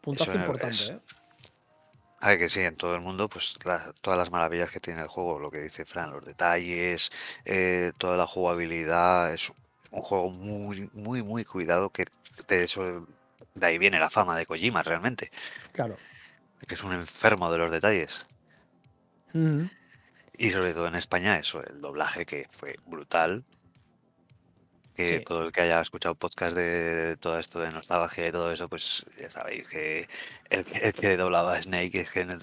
Puntazo importante,
es-
¿eh?
A ver que sí, en todo el mundo, pues la- todas las maravillas que tiene el juego, lo que dice Fran, los detalles, eh, toda la jugabilidad, es un juego muy, muy, muy cuidado, que de eso, de ahí viene la fama de Kojima realmente,
Claro.
que es un enfermo de los detalles. Y sobre todo en España, eso, el doblaje que fue brutal. Que
Sí.
todo el que haya escuchado podcast de todo esto de nostalgia y todo eso, pues ya sabéis que el, que- el que doblaba a Snake es que no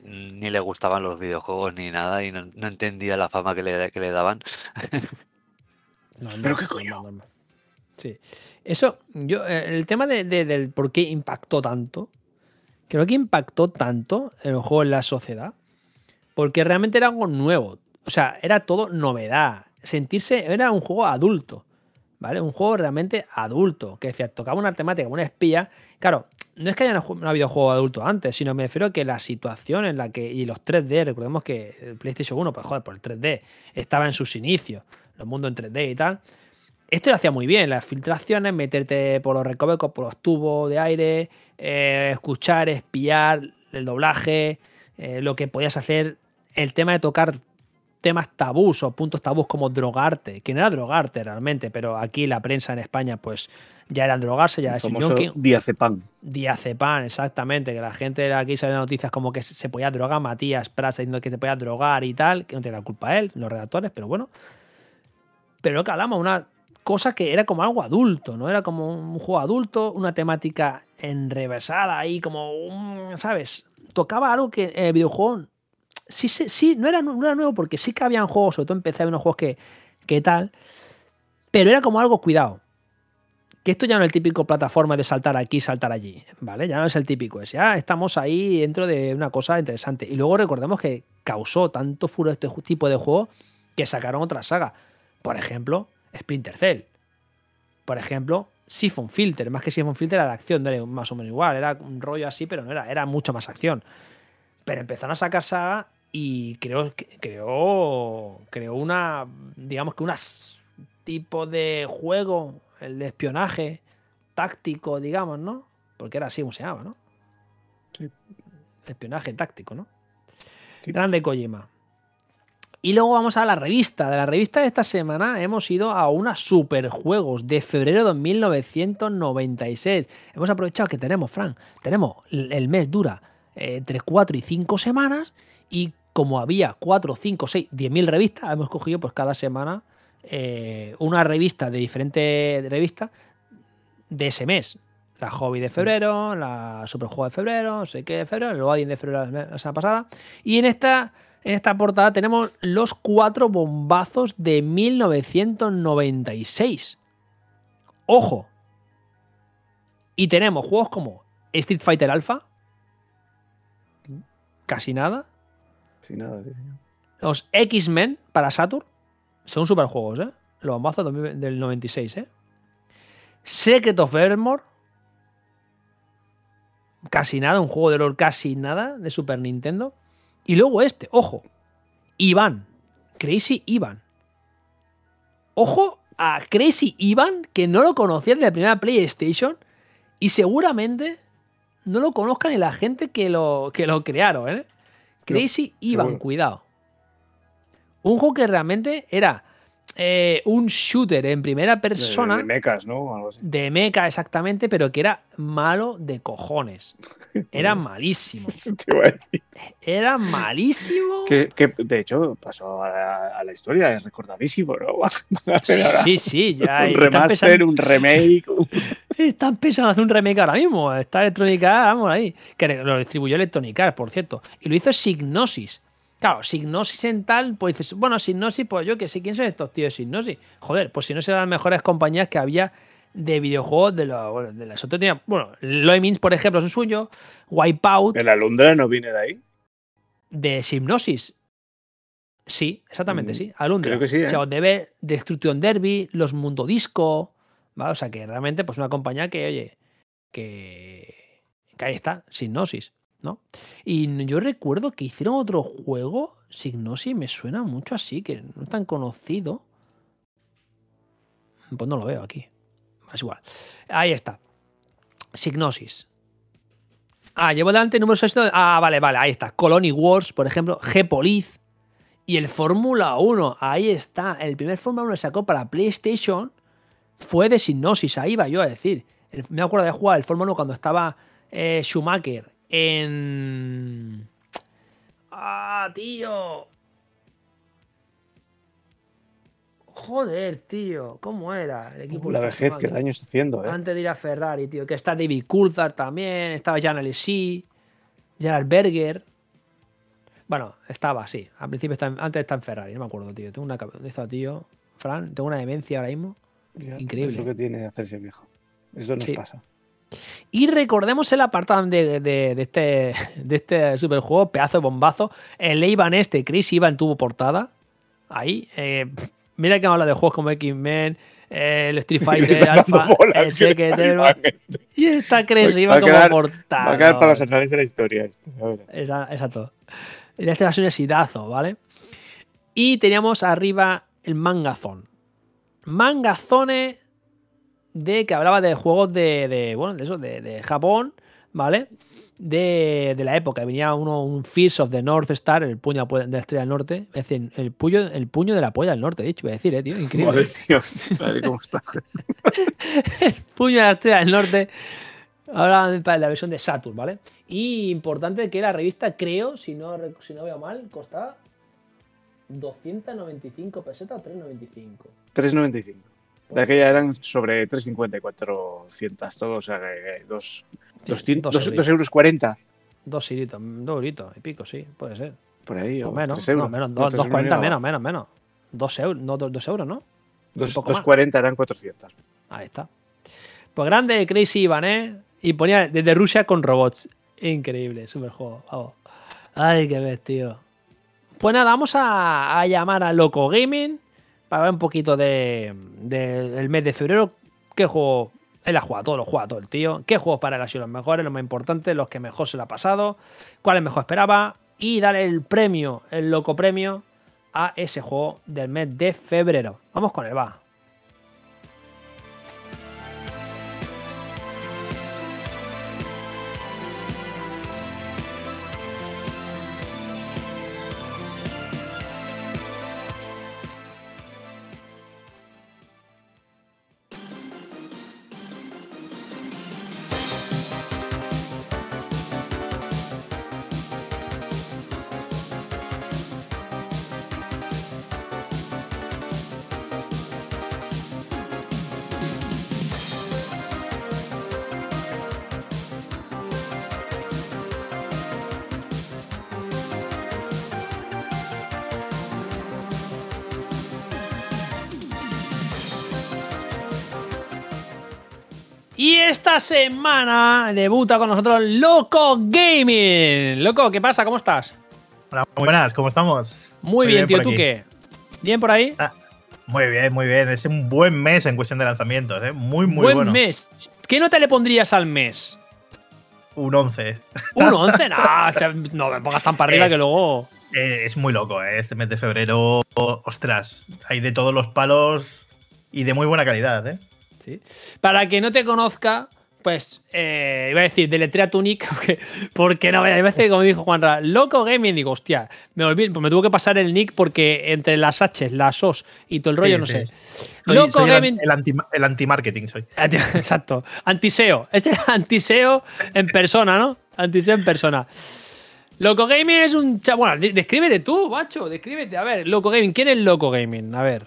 ni le gustaban los videojuegos ni nada y no, no entendía la fama que le, que le daban.
Normal,
¿Pero qué coño?
Sí. Eso, yo, eh, el tema de- de- del por qué impactó tanto, creo que impactó tanto el juego en la sociedad, porque realmente era algo nuevo. O sea, era todo novedad. Sentirse, era un juego adulto, ¿vale? Un juego realmente adulto, que decía, tocaba una temática, una espía. Claro, no es que haya no habido juego adulto antes, sino me refiero a que la situación en la que, y los 3D, recordemos que PlayStation 1, pues joder, por el 3D, estaba en sus inicios, los mundos en 3D y tal. Esto lo hacía muy bien, las filtraciones, meterte por los recovecos, por los tubos de aire, eh, escuchar, espiar, el doblaje, eh, lo que podías hacer, el tema de tocar temas tabús o puntos tabús como drogarte, que no era drogarte realmente, pero aquí la prensa en España pues ya era drogarse, ya
el
era simoyonki.
diazepam.
Diazepam, exactamente, que la gente de aquí sale noticias como que se podía drogar, Matías Prats diciendo que se podía drogar y tal, que no tiene la culpa él, los redactores, pero bueno. Pero lo que hablamos, una cosa que era como algo adulto, ¿no? Era como un juego adulto, una temática enrevesada ahí, como ¿sabes? Tocaba algo que el videojuego sí, sí, no, era, nuevo porque sí que habían juegos, sobre todo empecé a ver unos juegos que, tal, pero era como algo cuidado. Que esto ya no es el típico plataforma de saltar aquí, saltar allí, ¿vale? Ya no es el típico, es ya estamos ahí dentro de una cosa interesante. Y luego recordemos que causó tanto furor este tipo de juego que sacaron otra saga. Por ejemplo, Splinter Cell. Por ejemplo, Siphon Filter. Más que Siphon Filter era de acción, era más o menos igual. Era un rollo así, pero no era, era mucho más acción. Pero empezaron a sacar saga y creó, creó, creó una, digamos que un tipo de juego, el de espionaje táctico, digamos, ¿no? Porque era así como se llamaba, ¿no?
Sí.
Espionaje táctico, ¿no?
Sí.
Grande Kojima. Y luego vamos a la revista. De la revista de esta semana hemos ido a una Superjuegos de febrero de 1996. Hemos aprovechado que tenemos, Fran, tenemos el mes dura eh, entre 4 y 5 semanas y como había 4, 5, 6, 10.000 revistas, hemos cogido pues cada semana eh, una revista de diferentes revistas de ese mes. La Hobby de febrero, la Superjuego de febrero, no sé qué de febrero, el Loading de febrero la semana pasada. Y en esta en esta portada tenemos los cuatro bombazos de 1996. Ojo. Y tenemos juegos como Street Fighter Alpha. Casi nada. Los X-Men para Saturn. Son superjuegos, ¿eh? Los 2000 del 96, ¿eh? Secret of Evermore. Casi nada, un juego de horror casi nada de Super Nintendo. Y luego este, ojo. Iván. Crazy Ivan. Ojo a Crazy Ivan, que no lo conocía de la primera PlayStation. Y seguramente no lo conozca ni la gente que lo, que lo crearon, ¿eh? Crazy Ivan, cuidado. Un juego que realmente era eh, un shooter en primera persona
De, de mechas, ¿no? O Algo así.
de mecha exactamente, pero que era malo de cojones. Era [laughs] malísimo.
Te iba a decir.
Era malísimo.
Que, que, de hecho pasó a la, a la historia, es recordadísimo, ¿no? [laughs]
Sí, sí, ya
un remaster,
pensando,
un remake. [laughs]
están pensando en hacer un remake ahora mismo. Está Electronic Arts, vamos ahí. Que lo distribuyó Electronic Arts, por cierto. Y lo hizo Signosis. Claro, Signosis en tal, pues dices, bueno, Signosis, pues yo que sé, ¿quién son estos tíos de Signosis? Joder, pues Signosis eran las mejores compañías que había de videojuegos de, los bueno, de las otras. tenía- Bueno, Loemins, por ejemplo, es un suyo. Wipeout,
El Alundra no viene de ahí.
de Hipnosis. Sí, exactamente,
Mm,
sí. Alundra.
creo que sí, ¿eh?
O sea, debe Destruction Derby, los Mundo Disco. ¿vale? O sea, que realmente, pues una compañía que, oye, que, que ahí está, Signosis, Y yo recuerdo que hicieron otro juego, Signosis, me suena mucho así, que no es tan conocido. Pues no lo veo aquí. Es igual. Ahí está. Signosis. Ah, llevo delante números 6. Ah, vale, vale, ahí está. Colony Wars, por ejemplo. G-Police. Y el Fórmula 1. Ahí está. El primer Fórmula 1 que sacó para PlayStation fue de Signosis. Ahí va yo a decir. Me acuerdo de jugar el Fórmula 1 cuando estaba eh, Schumacher en. Ah, tío. Joder, tío. ¿Cómo era el equipo?
La
de
vejez que
Schumacher?
daño está haciendo, ¿eh?
Antes de ir a Ferrari, tío. Que está David Coulthard también. Estaba Jan Alesi. Gerard Berger. Bueno, estaba, sí. Al principio está en- antes está en Ferrari. No me acuerdo, tío. Tengo una. cab- ¿Dónde está, tío? Fran, tengo una demencia ahora mismo.
Ya,
increíble.
Es lo que tiene hacerse viejo. Eso nos
Sí.
pasa.
Y recordemos el apartado de, de- de este, [laughs] de este superjuego, pedazo de bombazo. El Ivan este, Chris Ivan tuvo portada. Ahí. eh, mira que habla de juegos como X-Men, el Street [laughs] Fighter,
Está
Alpha, el Secret
esto.
Y esta Chris Ivan como
quedar-
portada.
Va a quedar para los anales de la historia.
Esa- Exacto. Este va a ser un exitazo, ¿vale? Y teníamos arriba el Mangazón. Mangazone de que hablaba de juegos de, de, bueno, de eso, de, de Japón, ¿vale? De, de la época. Venía uno, un Fist of the North Star, el puño de la estrella del norte. Es decir, el puño, el puño de la polla del norte, de hecho, voy a decir, eh, tío. Increíble.
Madre mía, [laughs] madre cómo está.
Puño de la estrella del norte. Ahora para la versión de Saturn, ¿vale? Y importante que la revista, creo, si no, si no veo mal, costaba 295 pesetas o 395.
3.95. De aquella eran sobre 3.50 y 400 todos, o sea, que dos,
Sí,
200,
dos
dos-
euritos.
dos euros 40
Dos euritos, dos euritos y pico, sí, puede ser.
por ahí.
O
O
menos,
euros.
no, menos,
No,
dos,
tres
dos
euros
cuarenta,
ni
menos,
nada.
menos, menos. Dos euros, no, dos, dos euros, ¿no?
Dos-
un poco más.
2.40 eran 400.
Ahí está. Pues grande, Crazy Ivan, ¿eh? Y ponía desde Rusia con robots. Increíble, super juego. Vamos. Ay, qué ves, tío. Pues nada, vamos a, a llamar a Loco Gaming para un poquito de, de- del mes de febrero. ¿Qué juego? Él ha jugado todo, lo juega todo el tío. ¿Qué juegos para él han sido los mejores, los más importantes, los que mejor se le ha pasado? ¿Cuáles mejor esperaba? Y darle el premio, el Loco Premio, a ese juego del mes de febrero. Vamos con él, va. Esta semana debuta con nosotros Loco Gaming. Loco, ¿qué pasa? ¿Cómo estás?
Hola, buenas, ¿cómo estamos?
Muy, bien, tío. ¿Tú
aquí.
qué? ¿Bien por ahí?
Muy bien, muy bien. Es un buen mes en cuestión de lanzamientos, ¿eh? Muy, muy
Buen
bueno.
mes. ¿Qué nota le pondrías al mes?
Un 11.
¿Un [laughs] 11? no, no me pongas tan para arriba
Es-
que luego.
Eh, es muy loco, ¿eh? Este mes de febrero, ostras, hay de todos los palos y de muy buena calidad, ¿eh?
¿sí? Para que no te conozca, pues eh, iba a decir, deletrea tu nick, [laughs] porque, porque no, hay veces, como dijo Juanra, loco gaming, digo, hostia, me olvidé, pues me tuvo que pasar el nick porque entre las H, las OS y todo el rollo,
Sí,
no
sí.
sé.
Soy-
loco
soy
gaming.
el anti, el anti-marketing soy. [laughs]
Exacto. Antiseo. Es el antiseo en persona, ¿no? Antiseo en persona. Loco Gaming es un cha- Bueno, de- descríbete tú, macho. Descríbete. A ver, Loco Gaming. ¿Quién es Loco Gaming? A ver.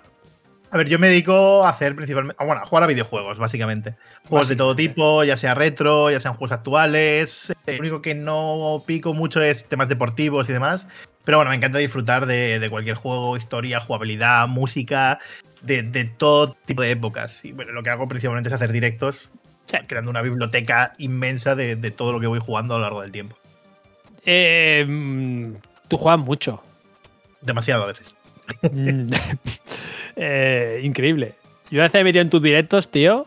A ver, yo me dedico a hacer principalmente. Bueno, a jugar a videojuegos, básicamente. Juegos de todo tipo, ya sea retro, ya sean juegos actuales. Lo único que no pico mucho es temas deportivos y demás. Pero bueno, me encanta disfrutar de, de cualquier juego, historia, jugabilidad, música, de, de todo tipo de épocas. Y bueno, lo que hago principalmente es hacer directos,
Sí.
creando una biblioteca inmensa de, de todo lo que voy jugando a lo largo del tiempo.
Eh, mm, tú juegas mucho.
Demasiado a veces. [laughs]
Eh, increíble. Yo a veces me he metido en tus directos, tío.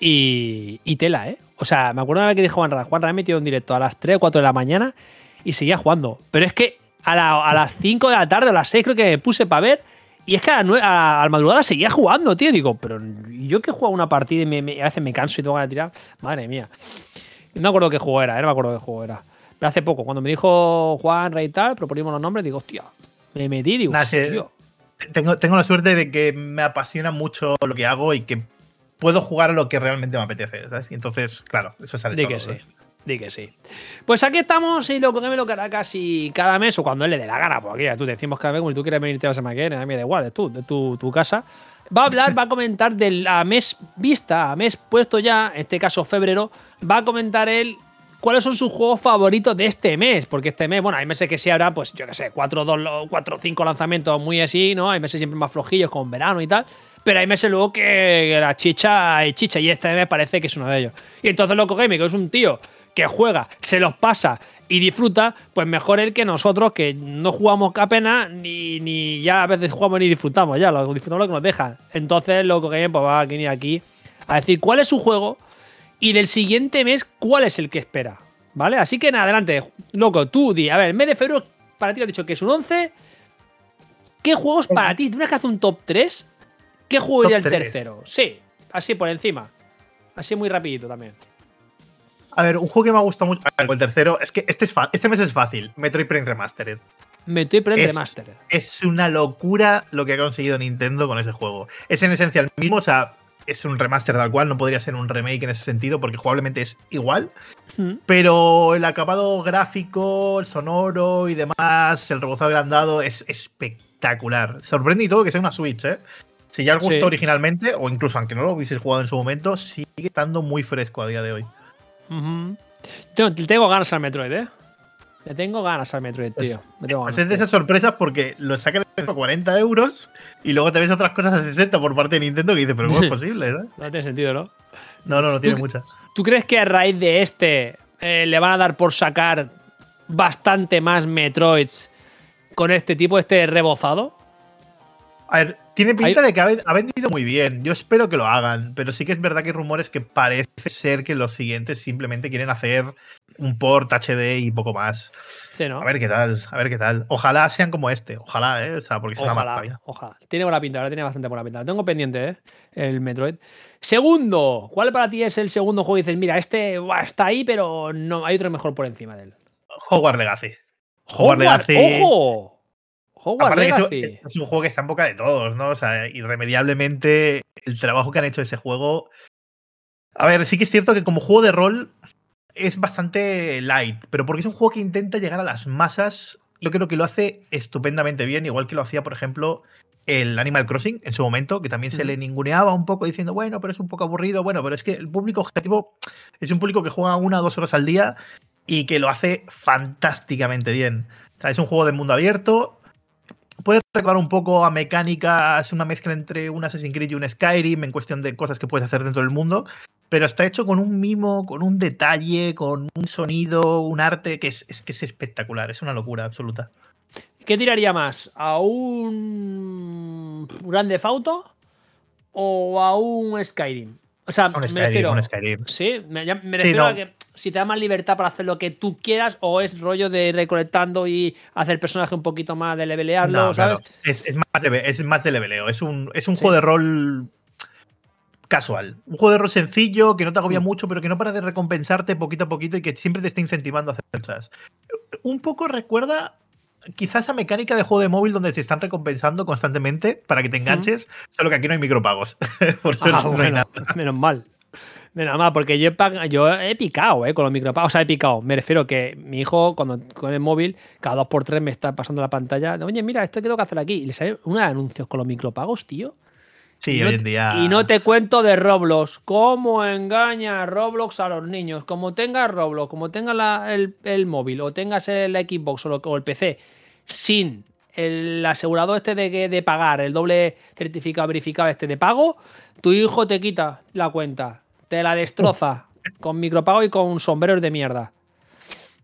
Y, y tela, ¿eh? O sea, me acuerdo de la que dijo Juanra. Juanra me he metido en directo a las 3 o 4 de la mañana y seguía jugando. Pero es que a, la- a las 5 de la tarde o a las 6 creo que me puse para ver. Y es que a la, a, madrugada seguía jugando, tío. Digo, pero yo que juego una partida y me- me- a veces me canso y tengo que tirar. Madre mía. No me acuerdo qué juego era, ¿eh? no me acuerdo qué juego era. Pero hace poco, cuando me dijo Juanra y tal, proponimos los nombres, digo, hostia, me metí, digo,
sí.
tío.
Tengo, tengo la suerte de que me apasiona mucho lo que hago y que puedo jugar a lo que realmente me apetece. ¿sabes? Y entonces, claro, eso sale
Di que sí. Di que sí. Pues aquí estamos y lo que me lo casi cada mes o cuando él le dé la gana. Porque ya tú decimos cada vez, como si tú quieres venirte la semana que viene, a mí me da igual, es tú, de tu, tu casa. Va a hablar, va a comentar del a mes vista, a mes puesto ya, en este caso febrero, va a comentar él cuáles son sus juegos favoritos de este mes. Porque este mes, bueno, hay meses que sí habrá, pues yo qué sé, 4 o 5 lanzamientos muy así, ¿no? Hay meses siempre más flojillos, con verano y tal. Pero hay meses luego que, que la chicha y chicha, y este mes parece que es uno de ellos. Y entonces Loco Gaming, que es un tío que juega, se los pasa y disfruta, pues mejor él que nosotros, que no jugamos apenas, ni, ni ya a veces jugamos ni disfrutamos, ya, lo disfrutamos lo que nos dejan. Entonces Loco Gaming pues va a venir aquí a decir cuál es su juego y del siguiente mes cuál es el que espera. ¿Vale? Así que nada, adelante. Loco, tú di, a ver, el mes de febrero para ti lo has dicho que es un 11. ¿Qué juegos para ti? ¿Tienes que hacer un top 3? ¿Qué juego iría el
3.
tercero? Sí, así por encima. Así muy rapidito también.
A ver, un juego que me ha gustado mucho. A ver, el tercero, es que este, es este mes es fácil. Metroid Prime Remastered.
Metroid Prime
Es-
Remastered.
Es una locura lo que ha conseguido Nintendo con ese juego. Es en esencia el mismo, o sea, es un remaster tal cual, no podría ser un remake en ese sentido, porque jugablemente es igual.
Mm.
Pero el acabado gráfico, el sonoro y demás, el rebozado agrandado es espectacular. Sorprende y todo que sea una Switch, ¿eh? Si ya os gustó
Sí.
originalmente, o incluso aunque no lo hubieseis jugado en su momento, sigue estando muy fresco a día de hoy.
Le tengo ganas al Metroid, ¿eh? Le tengo ganas al Metroid,
Pues-
tío. Le tengo
Pues es de esas sorpresas porque lo sacan a 40 euros y luego te ves otras cosas a 60 por parte de Nintendo que dices, pero ¿cómo es posible? ¿no?
No tiene sentido, ¿no?
No, no, no tiene mucha.
¿Tú crees que a raíz de este eh, le van a dar por sacar bastante más Metroids con este tipo, este rebozado?
A ver, tiene pinta
Hay-
de que ha vendido muy bien. Yo espero que lo hagan, pero sí que es verdad que hay rumores que parece ser que los siguientes simplemente quieren hacer un port HD y poco más.
Sí, ¿no?
A ver qué tal, a ver qué tal. Ojalá sean como este, ojalá, ¿eh? O sea, porque
Ojalá,
maravilla.
ojalá. Tiene buena pinta, ahora tiene bastante buena pinta. Lo tengo pendiente, ¿eh? El Metroid. Segundo, ¿cuál para ti es el segundo juego? Y dices, mira, este está ahí, pero no hay otro mejor por encima de él.
Hogwarts Legacy. Hogwarts Legacy.
¡Ojo! Hogwarts
Aparte que es un-
Legacy.
es un juego que está en boca de todos, ¿no? O sea, irremediablemente el trabajo que han hecho de ese juego. A ver, sí que es cierto que como juego de rol es bastante light, pero porque es un juego que intenta llegar a las masas, yo creo que lo hace estupendamente bien, igual que lo hacía, por ejemplo, el Animal Crossing en su momento, que también se le ninguneaba un poco diciendo, bueno, pero es un poco aburrido, bueno, pero es que el público objetivo es un público que juega una o dos horas al día y que lo hace fantásticamente bien. O sea, es un juego de mundo abierto, puede recordar un poco a mecánicas, una mezcla entre un Assassin's Creed y un Skyrim en cuestión de cosas que puedes hacer dentro del mundo, pero está hecho con un mimo, con un detalle, con un sonido, un arte que es, es que es espectacular, es una locura absoluta.
¿Qué tiraría más? ¿A un Grande Auto o a un Skyrim? O sea,
Un
me
Skyrim,
refiero.
un Skyrim.
Sí, me,
Sí,
refiero a que si te da más libertad para hacer lo que tú quieras o es rollo de ir recolectando y hacer personaje un poquito más de levelearlo,
No,
¿sabes?
claro, es, es más de, es más de leveleo. Es un, es un
Sí.
juego de rol casual. Un juego de rol sencillo, que no te agobia
Mm.
mucho, pero que no para de recompensarte poquito a poquito y que siempre te está incentivando a hacer cosas. Un poco recuerda quizás esa mecánica de juego de móvil donde te están recompensando constantemente para que te enganches, solo que aquí no hay micropagos. [laughs] Por eso
Ah,
no hay
bueno,
nada.
menos mal. Menos mal, porque yo he, yo he picado eh, con los micropagos. O sea, he picado. Me refiero que mi hijo, cuando con el móvil, cada dos por tres me está pasando la pantalla. Oye, mira, esto que tengo que hacer aquí. Y le sale unos anuncios con los micropagos, tío.
Sí,
Y no
en
te-
día.
Y no te cuento de Roblox. ¿Cómo engaña Roblox a los niños? Como tengas Roblox, como tengas la- el, el móvil, o tengas el Xbox o, lo- o el PC, sin el asegurado este de, de pagar, el doble certificado verificado este de pago, tu hijo te quita la cuenta, te la destroza con micropago y con sombreros de mierda.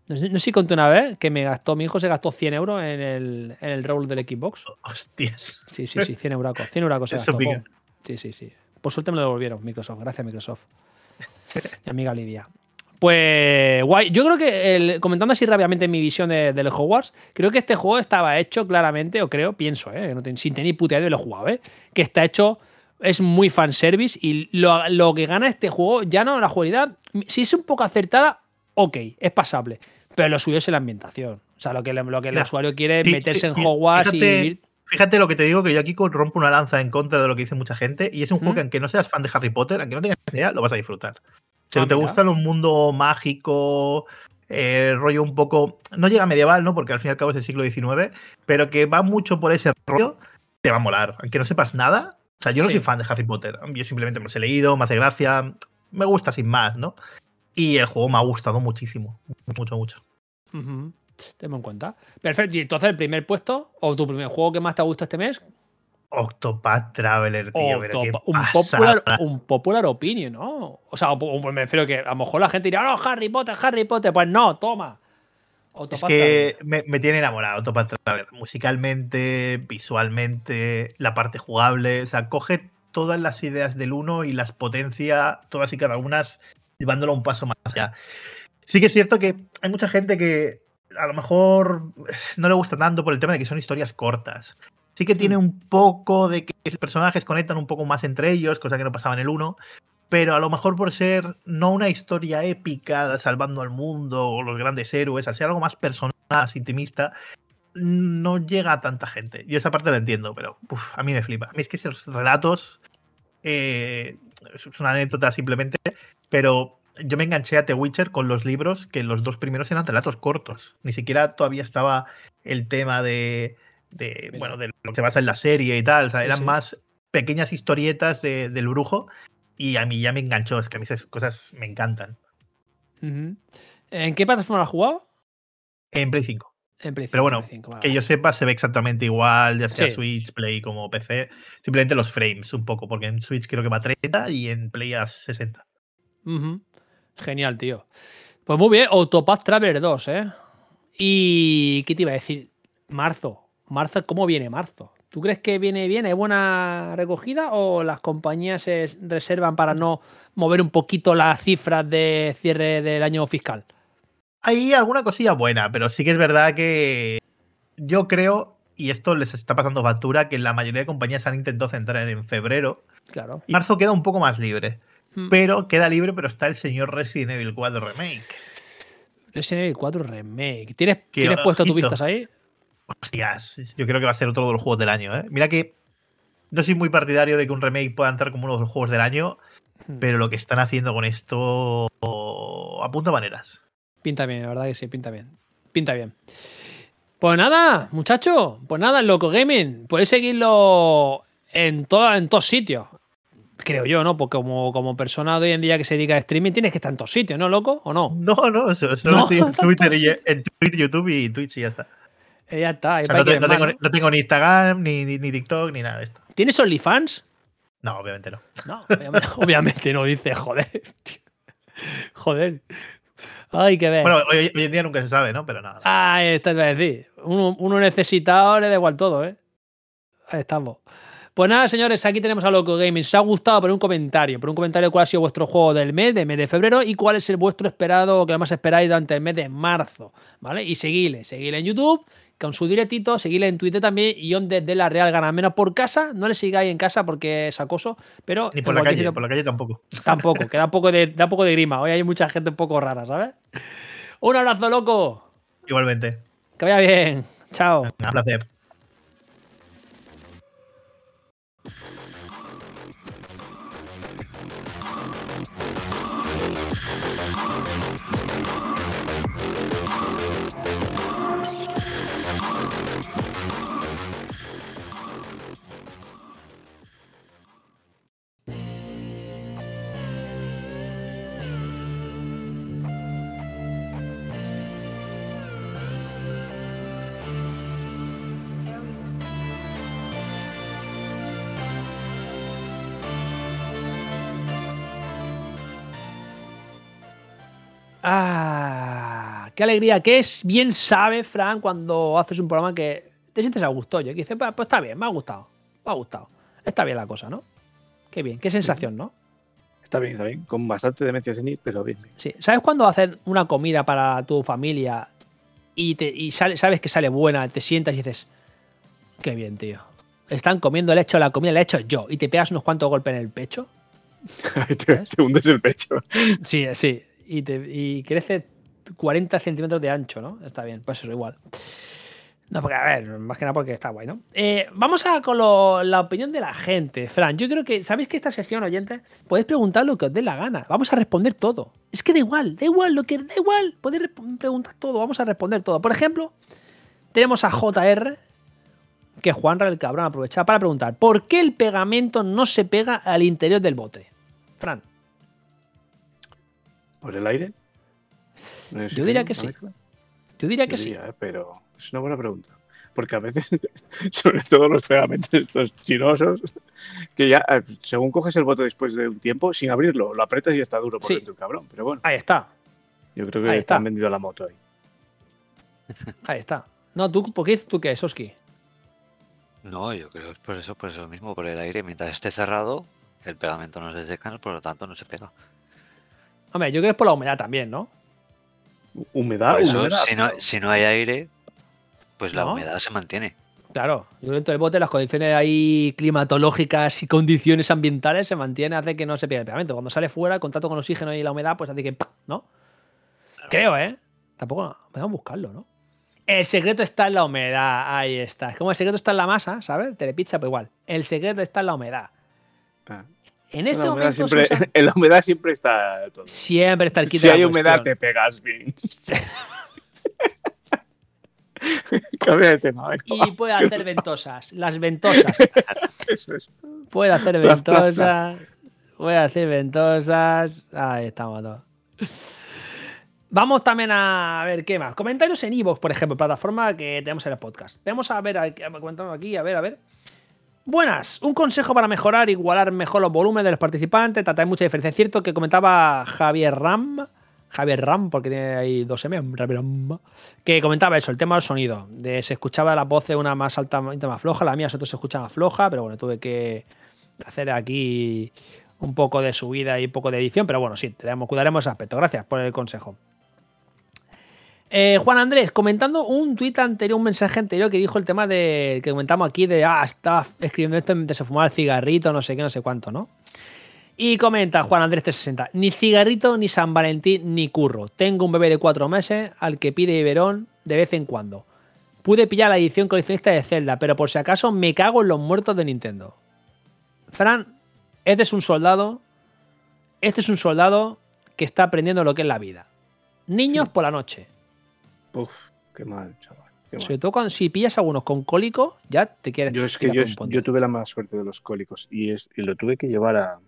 No sé, no sé si conté una vez que me gastó, mi hijo se gastó 100 euros en el, en el Roblox del Xbox.
Hostias.
Sí, sí, sí, 100 euros. 100 euros se
Eso
gastó,
pica.
Sí, sí, sí. Por suerte me lo devolvieron Microsoft. Gracias, Microsoft. Mi amiga Lidia. Pues guay. Yo creo que, el- comentando así rápidamente mi visión de, del Hogwarts, creo que este juego estaba hecho claramente, o creo, pienso, ¿eh? sin tener ni puta idea de lo jugado, ¿eh? que está hecho, es muy fanservice y lo, lo que gana este juego, ya no la jugabilidad, si es un poco acertada, ok, es pasable, pero lo suyo es la ambientación. O sea, lo que, lo que el
Mira,
usuario quiere es meterse en Hogwarts y
fíjate-
vivir
Fíjate lo que te digo, que yo aquí rompo una lanza en contra de lo que dice mucha gente. Y es un juego
¿Mm?
que, aunque no seas fan de Harry Potter, aunque no tengas idea, lo vas a disfrutar. Si
Ah,
te gusta un mundo mágico, eh, rollo un poco. No llega medieval, ¿no? Porque al fin y al cabo es el siglo XIX, pero que va mucho por ese rollo, te va a molar. Aunque no sepas nada. O sea, yo no
Sí.
soy fan de Harry Potter. Yo simplemente me los he leído, me hace gracia. Me gusta sin más, ¿no? Y el juego me ha gustado muchísimo. Mucho, mucho.
Ujú. Tengo en cuenta. Perfecto. Y entonces el primer puesto, o tu primer juego que más te gusta este mes,
Octopath Traveler, tío. pero qué
un, popular, un popular opinion, ¿no? O sea, me refiero que a lo mejor la gente dirá, no, Harry Potter, Harry Potter. Pues no, toma.
Es
Octopath
que me, me tiene enamorado Octopath Traveler. Musicalmente, visualmente, la parte jugable. O sea, coge todas las ideas del uno y las potencia, todas y cada una, llevándolo un paso más allá. Sí que es cierto que hay mucha gente que a lo mejor no le gusta tanto por el tema de que son historias cortas. Sí que tiene un poco de que los personajes conectan un poco más entre ellos, cosa que no pasaba en el 1, pero a lo mejor por ser no una historia épica salvando al mundo o los grandes héroes, al ser algo más personal, más intimista, no llega a tanta gente. Yo esa parte la entiendo, pero uf, a mí me flipa. A mí es que esos relatos eh, es una anécdota simplemente, pero yo me enganché a The Witcher con los libros, que los dos primeros eran relatos cortos. Ni siquiera todavía estaba el tema de, bueno, de lo que se basa en la serie y tal. O sea, eran
sí.
más pequeñas historietas de- del brujo. Y a mí ya me enganchó, es que a mí esas cosas me encantan.
¿En qué plataforma lo has jugado?
En Play 5.
En Play
Pero
5,
bueno,
Play 5, vale,
Que yo sepa, se ve exactamente igual, ya sea
Sí.
Switch, Play como PC. Simplemente los frames un poco, porque en Switch creo que va a 30 y en Play a 60.
Ujú. Genial, tío. Pues muy bien, Autopath Traveler 2, ¿eh? Y. ¿Qué te iba a decir? Marzo. Marzo, ¿cómo viene marzo? ¿Tú crees que viene bien? ¿Hay buena recogida o las compañías se reservan para no mover un poquito las cifras de cierre del año fiscal?
Hay alguna cosilla buena, pero sí que es verdad que yo creo, y esto les está pasando factura, que la mayoría de compañías han intentado centrar en febrero.
Claro.
Y marzo queda un poco más libre.
Mm.
Pero queda libre, pero está el señor Resident Evil 4 Remake.
Resident Evil 4 Remake. ¿Tienes, ¿tienes puesto tus vistas ahí?
Hostias, yo creo que va a ser otro de los juegos del año. ¿eh? Mira que no soy muy partidario de que un remake pueda entrar como uno de los juegos del año,
Hmm.
pero lo que están haciendo con esto apunta maneras.
Pinta bien, la verdad que sí, pinta bien. Pinta bien. Pues nada, muchacho. Pues nada, Loco Gaming. Puedes seguirlo en, en todos sitios. Creo yo, ¿no? Porque como, como persona de hoy en día que se dedica a streaming, tienes que estar en todos sitios, ¿no, loco? ¿O no?
No, no, solo, solo
No.
estoy en Twitter, y, en Twitter, YouTube y Twitch y ya está.
Eh, ya está.
O sea, no, te- tengo,
¿no?
no tengo ni Instagram, ni, ni, ni TikTok, ni nada de esto.
¿Tienes OnlyFans?
No, obviamente no.
No, obviamente, [laughs] obviamente no dice, joder. tío. Joder. Ay, que ver.
Bueno, hoy, hoy en día nunca se sabe, ¿no? Pero nada.
Ahí está, te iba a decir. Uno, uno necesitado le da igual todo, ¿eh? Ahí estamos. Pues nada, señores, aquí tenemos a Loco Gaming. Si os ha gustado, por un comentario. Por un comentario cuál ha sido vuestro juego del mes, del mes de febrero, y cuál es el vuestro esperado, que más esperáis durante el mes de marzo. ¿Vale? Y seguidle, seguidle en YouTube, con su directito, seguidle en Twitter también, y donde de la Real gana menos por casa. No le sigáis en casa porque es acoso, pero.
Ni por la calle,
sitio-
por la calle tampoco.
Tampoco, que da un poco de, da un poco de grima. Hoy hay mucha gente un poco rara, ¿sabes? Un abrazo, loco.
Igualmente.
Que vaya bien. Chao.
Un placer.
Ah, qué alegría que es. Bien sabe, Fran, cuando haces un programa que te sientes a gusto. Yo que dices, pues, está bien, me ha gustado. Me ha gustado. Está bien la cosa, ¿no? Qué bien, qué sensación, ¿no?
Está bien, está bien. Con bastante demencia senil, pero bien. bien.
Sí. ¿Sabes cuando haces una comida para tu familia y, te, y sale- sabes que sale buena, te sientas y dices, qué bien, tío. Están comiendo el hecho, la comida la he hecho yo y te pegas unos cuantos golpes en el pecho? [laughs]
te, te hundes el pecho.
Sí, sí. Y, crece 40 centímetros de ancho, ¿no? Está bien, pues eso igual. No, porque, a ver, más que nada porque está guay, ¿no? Eh, vamos a con lo- la opinión de la gente. Fran, yo creo que, ¿sabéis que esta sección, oyente, podéis preguntar lo que os dé la gana? Vamos a responder todo. Es que da igual, da igual, lo que da igual. Podéis preguntar todo, vamos a responder todo. Por ejemplo, tenemos a JR, que Juanra el cabrón aprovechaba para preguntar, ¿por qué el pegamento no se pega al interior del bote? Fran.
¿Por el aire? ¿No es
Yo diría que sí.
mezcla?
Yo diría que
Yo
sí.
eh, pero es una buena pregunta. Porque a veces, [laughs] sobre todo los pegamentos estos chinosos, que ya, eh, según coges el bote después de un tiempo, sin abrirlo, lo apretas y está duro por
Sí.
dentro cabrón. Pero bueno,
Ahí está.
yo creo
Ahí
que
está.
están vendido la moto ahí.
Ahí está. No, tú, ¿por qué, ¿tú qué, Soski?
No, yo creo que es por eso, por eso mismo, por el aire. Mientras esté cerrado, el pegamento no se seca, por lo tanto no se pega.
Hombre, yo creo que es por la humedad también, ¿no?
Humedad,
Por eso,
humedad.
si no, si no hay aire, pues la
¿No?
humedad se mantiene.
Claro, yo dentro del bote las condiciones ahí climatológicas y condiciones ambientales se mantiene, hace que no se pierda el pegamento. Cuando sale fuera, el contacto con el oxígeno y la humedad, pues hace que, ¡pam! ¿no? Creo, ¿eh? Tampoco, vamos a buscarlo, ¿no? El secreto está en la humedad, ahí está. Es como el secreto está en la masa, ¿sabes? Telepizza, pues igual. El secreto está en la humedad.
Ah.
En este
la,
momento
siempre, [laughs] en la humedad siempre está todo.
siempre está el kit
Si
de la
hay humedad, te pegas bien. [laughs] Cambia de tema. venga,
Y puede hacer ventosas. Las ventosas. [laughs]
Eso es.
Puede hacer ventosas. Puede hacer ventosas. Ahí estamos todos. Vamos también a ver qué más. Comentarios en Evox, por ejemplo, plataforma que tenemos en el podcast. Tenemos a ver, comentando aquí, a ver, a ver. Buenas, un consejo para mejorar, igualar mejor los volúmenes de los participantes. Trata de mucha diferencia. Es cierto que comentaba Javier Ram, Javier Ram, porque tiene ahí dos M, que comentaba eso, el tema del sonido. De se escuchaba la voz de una más alta, otra más floja, la mía nosotros se escucha más floja, pero bueno, tuve que hacer aquí un poco de subida y un poco de edición, pero bueno, sí, tenemos, cuidaremos ese aspecto. Gracias por el consejo. Eh, Juan Andrés, comentando un tuit anterior, un mensaje anterior que dijo el tema de que comentamos aquí de ah, estaba escribiendo esto mientras se fumaba el cigarrito, no sé qué, no sé cuánto, ¿no? Y comenta Juan Andrés 360, ni cigarrito, ni San Valentín, ni curro. Tengo un bebé de cuatro meses al que pide biberón de vez en cuando. Pude pillar la edición coleccionista de Zelda, pero por si acaso me cago en los muertos de Nintendo. Fran, este es un soldado. Este es un soldado que está aprendiendo lo que es la vida. Niños por la noche.
Uf, qué mal, chaval. qué mal.
Sobre todo cuando, si pillas algunos con cólico, ya te quieres.
Yo es que yo, tuve la mala suerte de los cólicos y, es, y lo tuve que llevar a,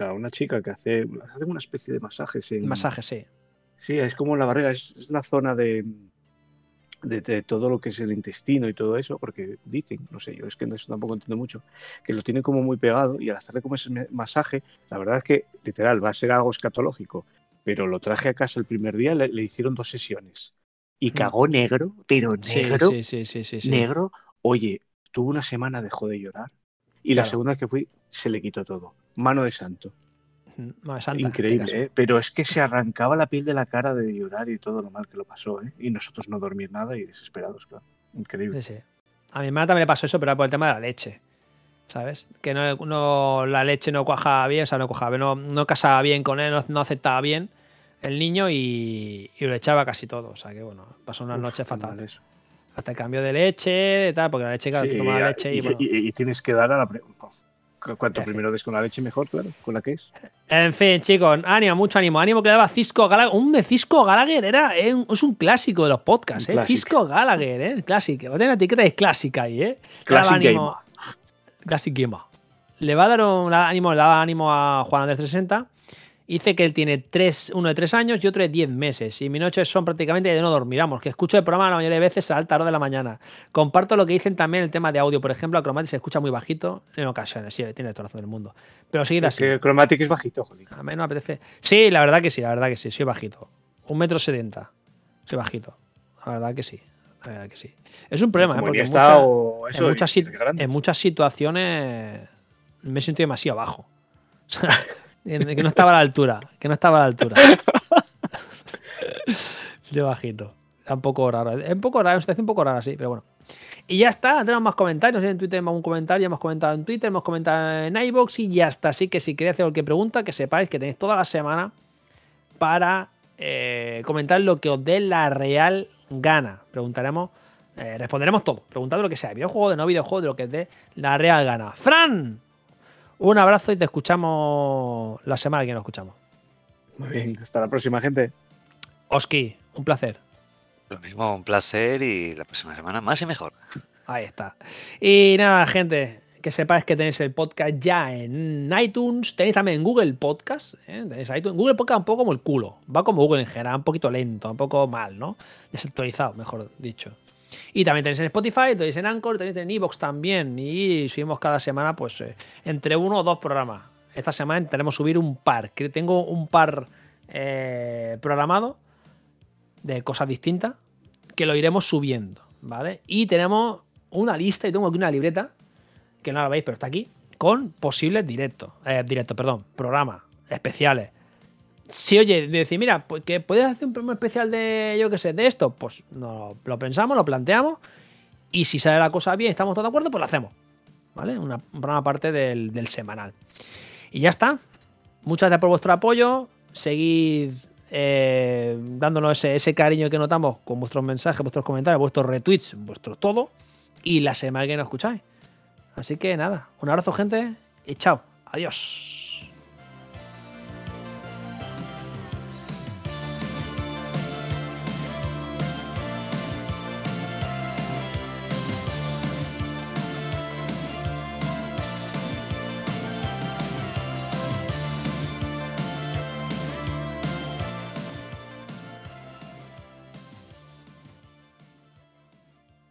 a una chica que hace, hace una especie de masajes. En,
Masaje, sí.
Sí, es como la barrera, es, es la zona de. de, de todo lo que es el intestino y todo eso, porque dicen, no sé, yo es que eso tampoco entiendo mucho, que lo tiene como muy pegado y al hacerle como ese masaje, la verdad es que literal va a ser algo escatológico, pero lo traje a casa el primer día, le, le hicieron dos sesiones y cagó negro, pero negro,
sí, sí, sí, sí, sí.
negro, oye, tuvo una semana, dejó de llorar y la
Claro.
segunda vez que fui se le quitó todo, mano de santo.
Mm, Madre santa, este
Increíble. ¿eh? pero es que se arrancaba la piel de la cara de llorar y todo lo mal que lo pasó, ¿eh? y nosotros no dormir nada y desesperados, claro. Increíble.
A mi hermana también le pasó eso, pero era por el tema de la leche. ¿Sabes? Que no, no- la leche no cuajaba bien, o sea, no cuajaba bien, no, no casaba bien con él, no, no aceptaba bien el niño y, y lo echaba casi todo. O sea que bueno, pasó unas
Uf,
noches fatales. Hasta el cambio de leche, tal, porque la leche, claro, tú
Sí,
tomas la leche y,
y,
bueno.
y- tienes que dar a la. pre- Cuanto primero des con la leche, mejor, claro, con la que es.
En fin, chicos, ánimo, mucho ánimo. Ánimo que daba Cisco Gallagher. Un de Cisco Gallagher era, es un, es un clásico de los podcasts,
Un
¿eh? Cisco Gallagher, ¿eh? Clásico. Va a tener una etiqueta de clásica ahí, ¿eh?
Classic
ánimo- Classic Gamer. Le va a dar un da ánimo, le daba ánimo a Juan Andrés 360. Dice que él tiene tres, uno de tres años y otro de 10 meses. Y mis noches son prácticamente de no dormir. Vamos, que escucho el programa la mayoría de veces a alta hora de la mañana. Comparto lo que dicen también el tema de audio. Por ejemplo, a Chromatic se escucha muy bajito en ocasiones. Sí, tiene toda la razón del mundo. Pero seguid
Es
así.
que Chromatic es bajito.
A mí no me apetece. Sí, la verdad que sí, la verdad que sí, soy bajito. Un metro setenta. Soy bajito. La verdad que sí. La verdad que sí. Es un problema, ¿eh? Porque en, muchas-
o eso,
en muchas, en situaciones me sentido demasiado bajo. [laughs] Que no estaba a la altura. Que no estaba a la altura. [laughs] De bajito. Está un poco raro. Es un poco raro, situación un poco rara, sí, pero bueno. Y ya está, tenemos más comentarios. Sé, en Twitter tenemos un comentario, hemos comentado en Twitter, hemos comentado en iBox y ya está. Así que si queréis hacer cualquier pregunta, que sepáis que tenéis toda la semana para eh, comentar lo que os dé la real gana. Preguntaremos, eh, responderemos todo. Preguntad lo que sea, videojuego, de no videojuego, de lo que os dé la real gana. Fran, un abrazo y te escuchamos la semana que nos escuchamos.
Muy bien, hasta la próxima, gente.
Oski, un placer.
Lo mismo, un placer y la próxima semana más y mejor.
Ahí está. Y nada, gente, que sepáis que tenéis el podcast ya en iTunes, tenéis también en Google Podcast, ¿eh? tenéis iTunes. Google Podcast un poco como el culo, va como Google en general, un poquito lento, un poco mal, ¿no? Desactualizado, mejor dicho. Y también tenéis en Spotify, tenéis en Anchor, tenéis en Evox también. Y subimos cada semana, pues, eh, entre uno o dos programas. Esta semana intentaremos subir un par. Que tengo un par eh, programado de cosas distintas que lo iremos subiendo, ¿vale? Y tenemos una lista, y tengo aquí una libreta, que no la veis, pero está aquí, con posibles directos, eh, directos, perdón, programas especiales. Si oye, de decir, mira, pues que puedes hacer un programa especial de, yo qué sé, de esto, pues no, lo pensamos, lo planteamos, y si sale la cosa bien, estamos todos de acuerdo, pues lo hacemos, ¿vale? Una, un programa aparte del, semanal. Y ya está. Muchas gracias por vuestro apoyo. Seguid eh, dándonos ese, ese cariño que notamos con vuestros mensajes, vuestros comentarios, vuestros retweets, vuestro todo. Y la semana que nos escucháis. Así que nada, un abrazo, gente. Y chao. Adiós.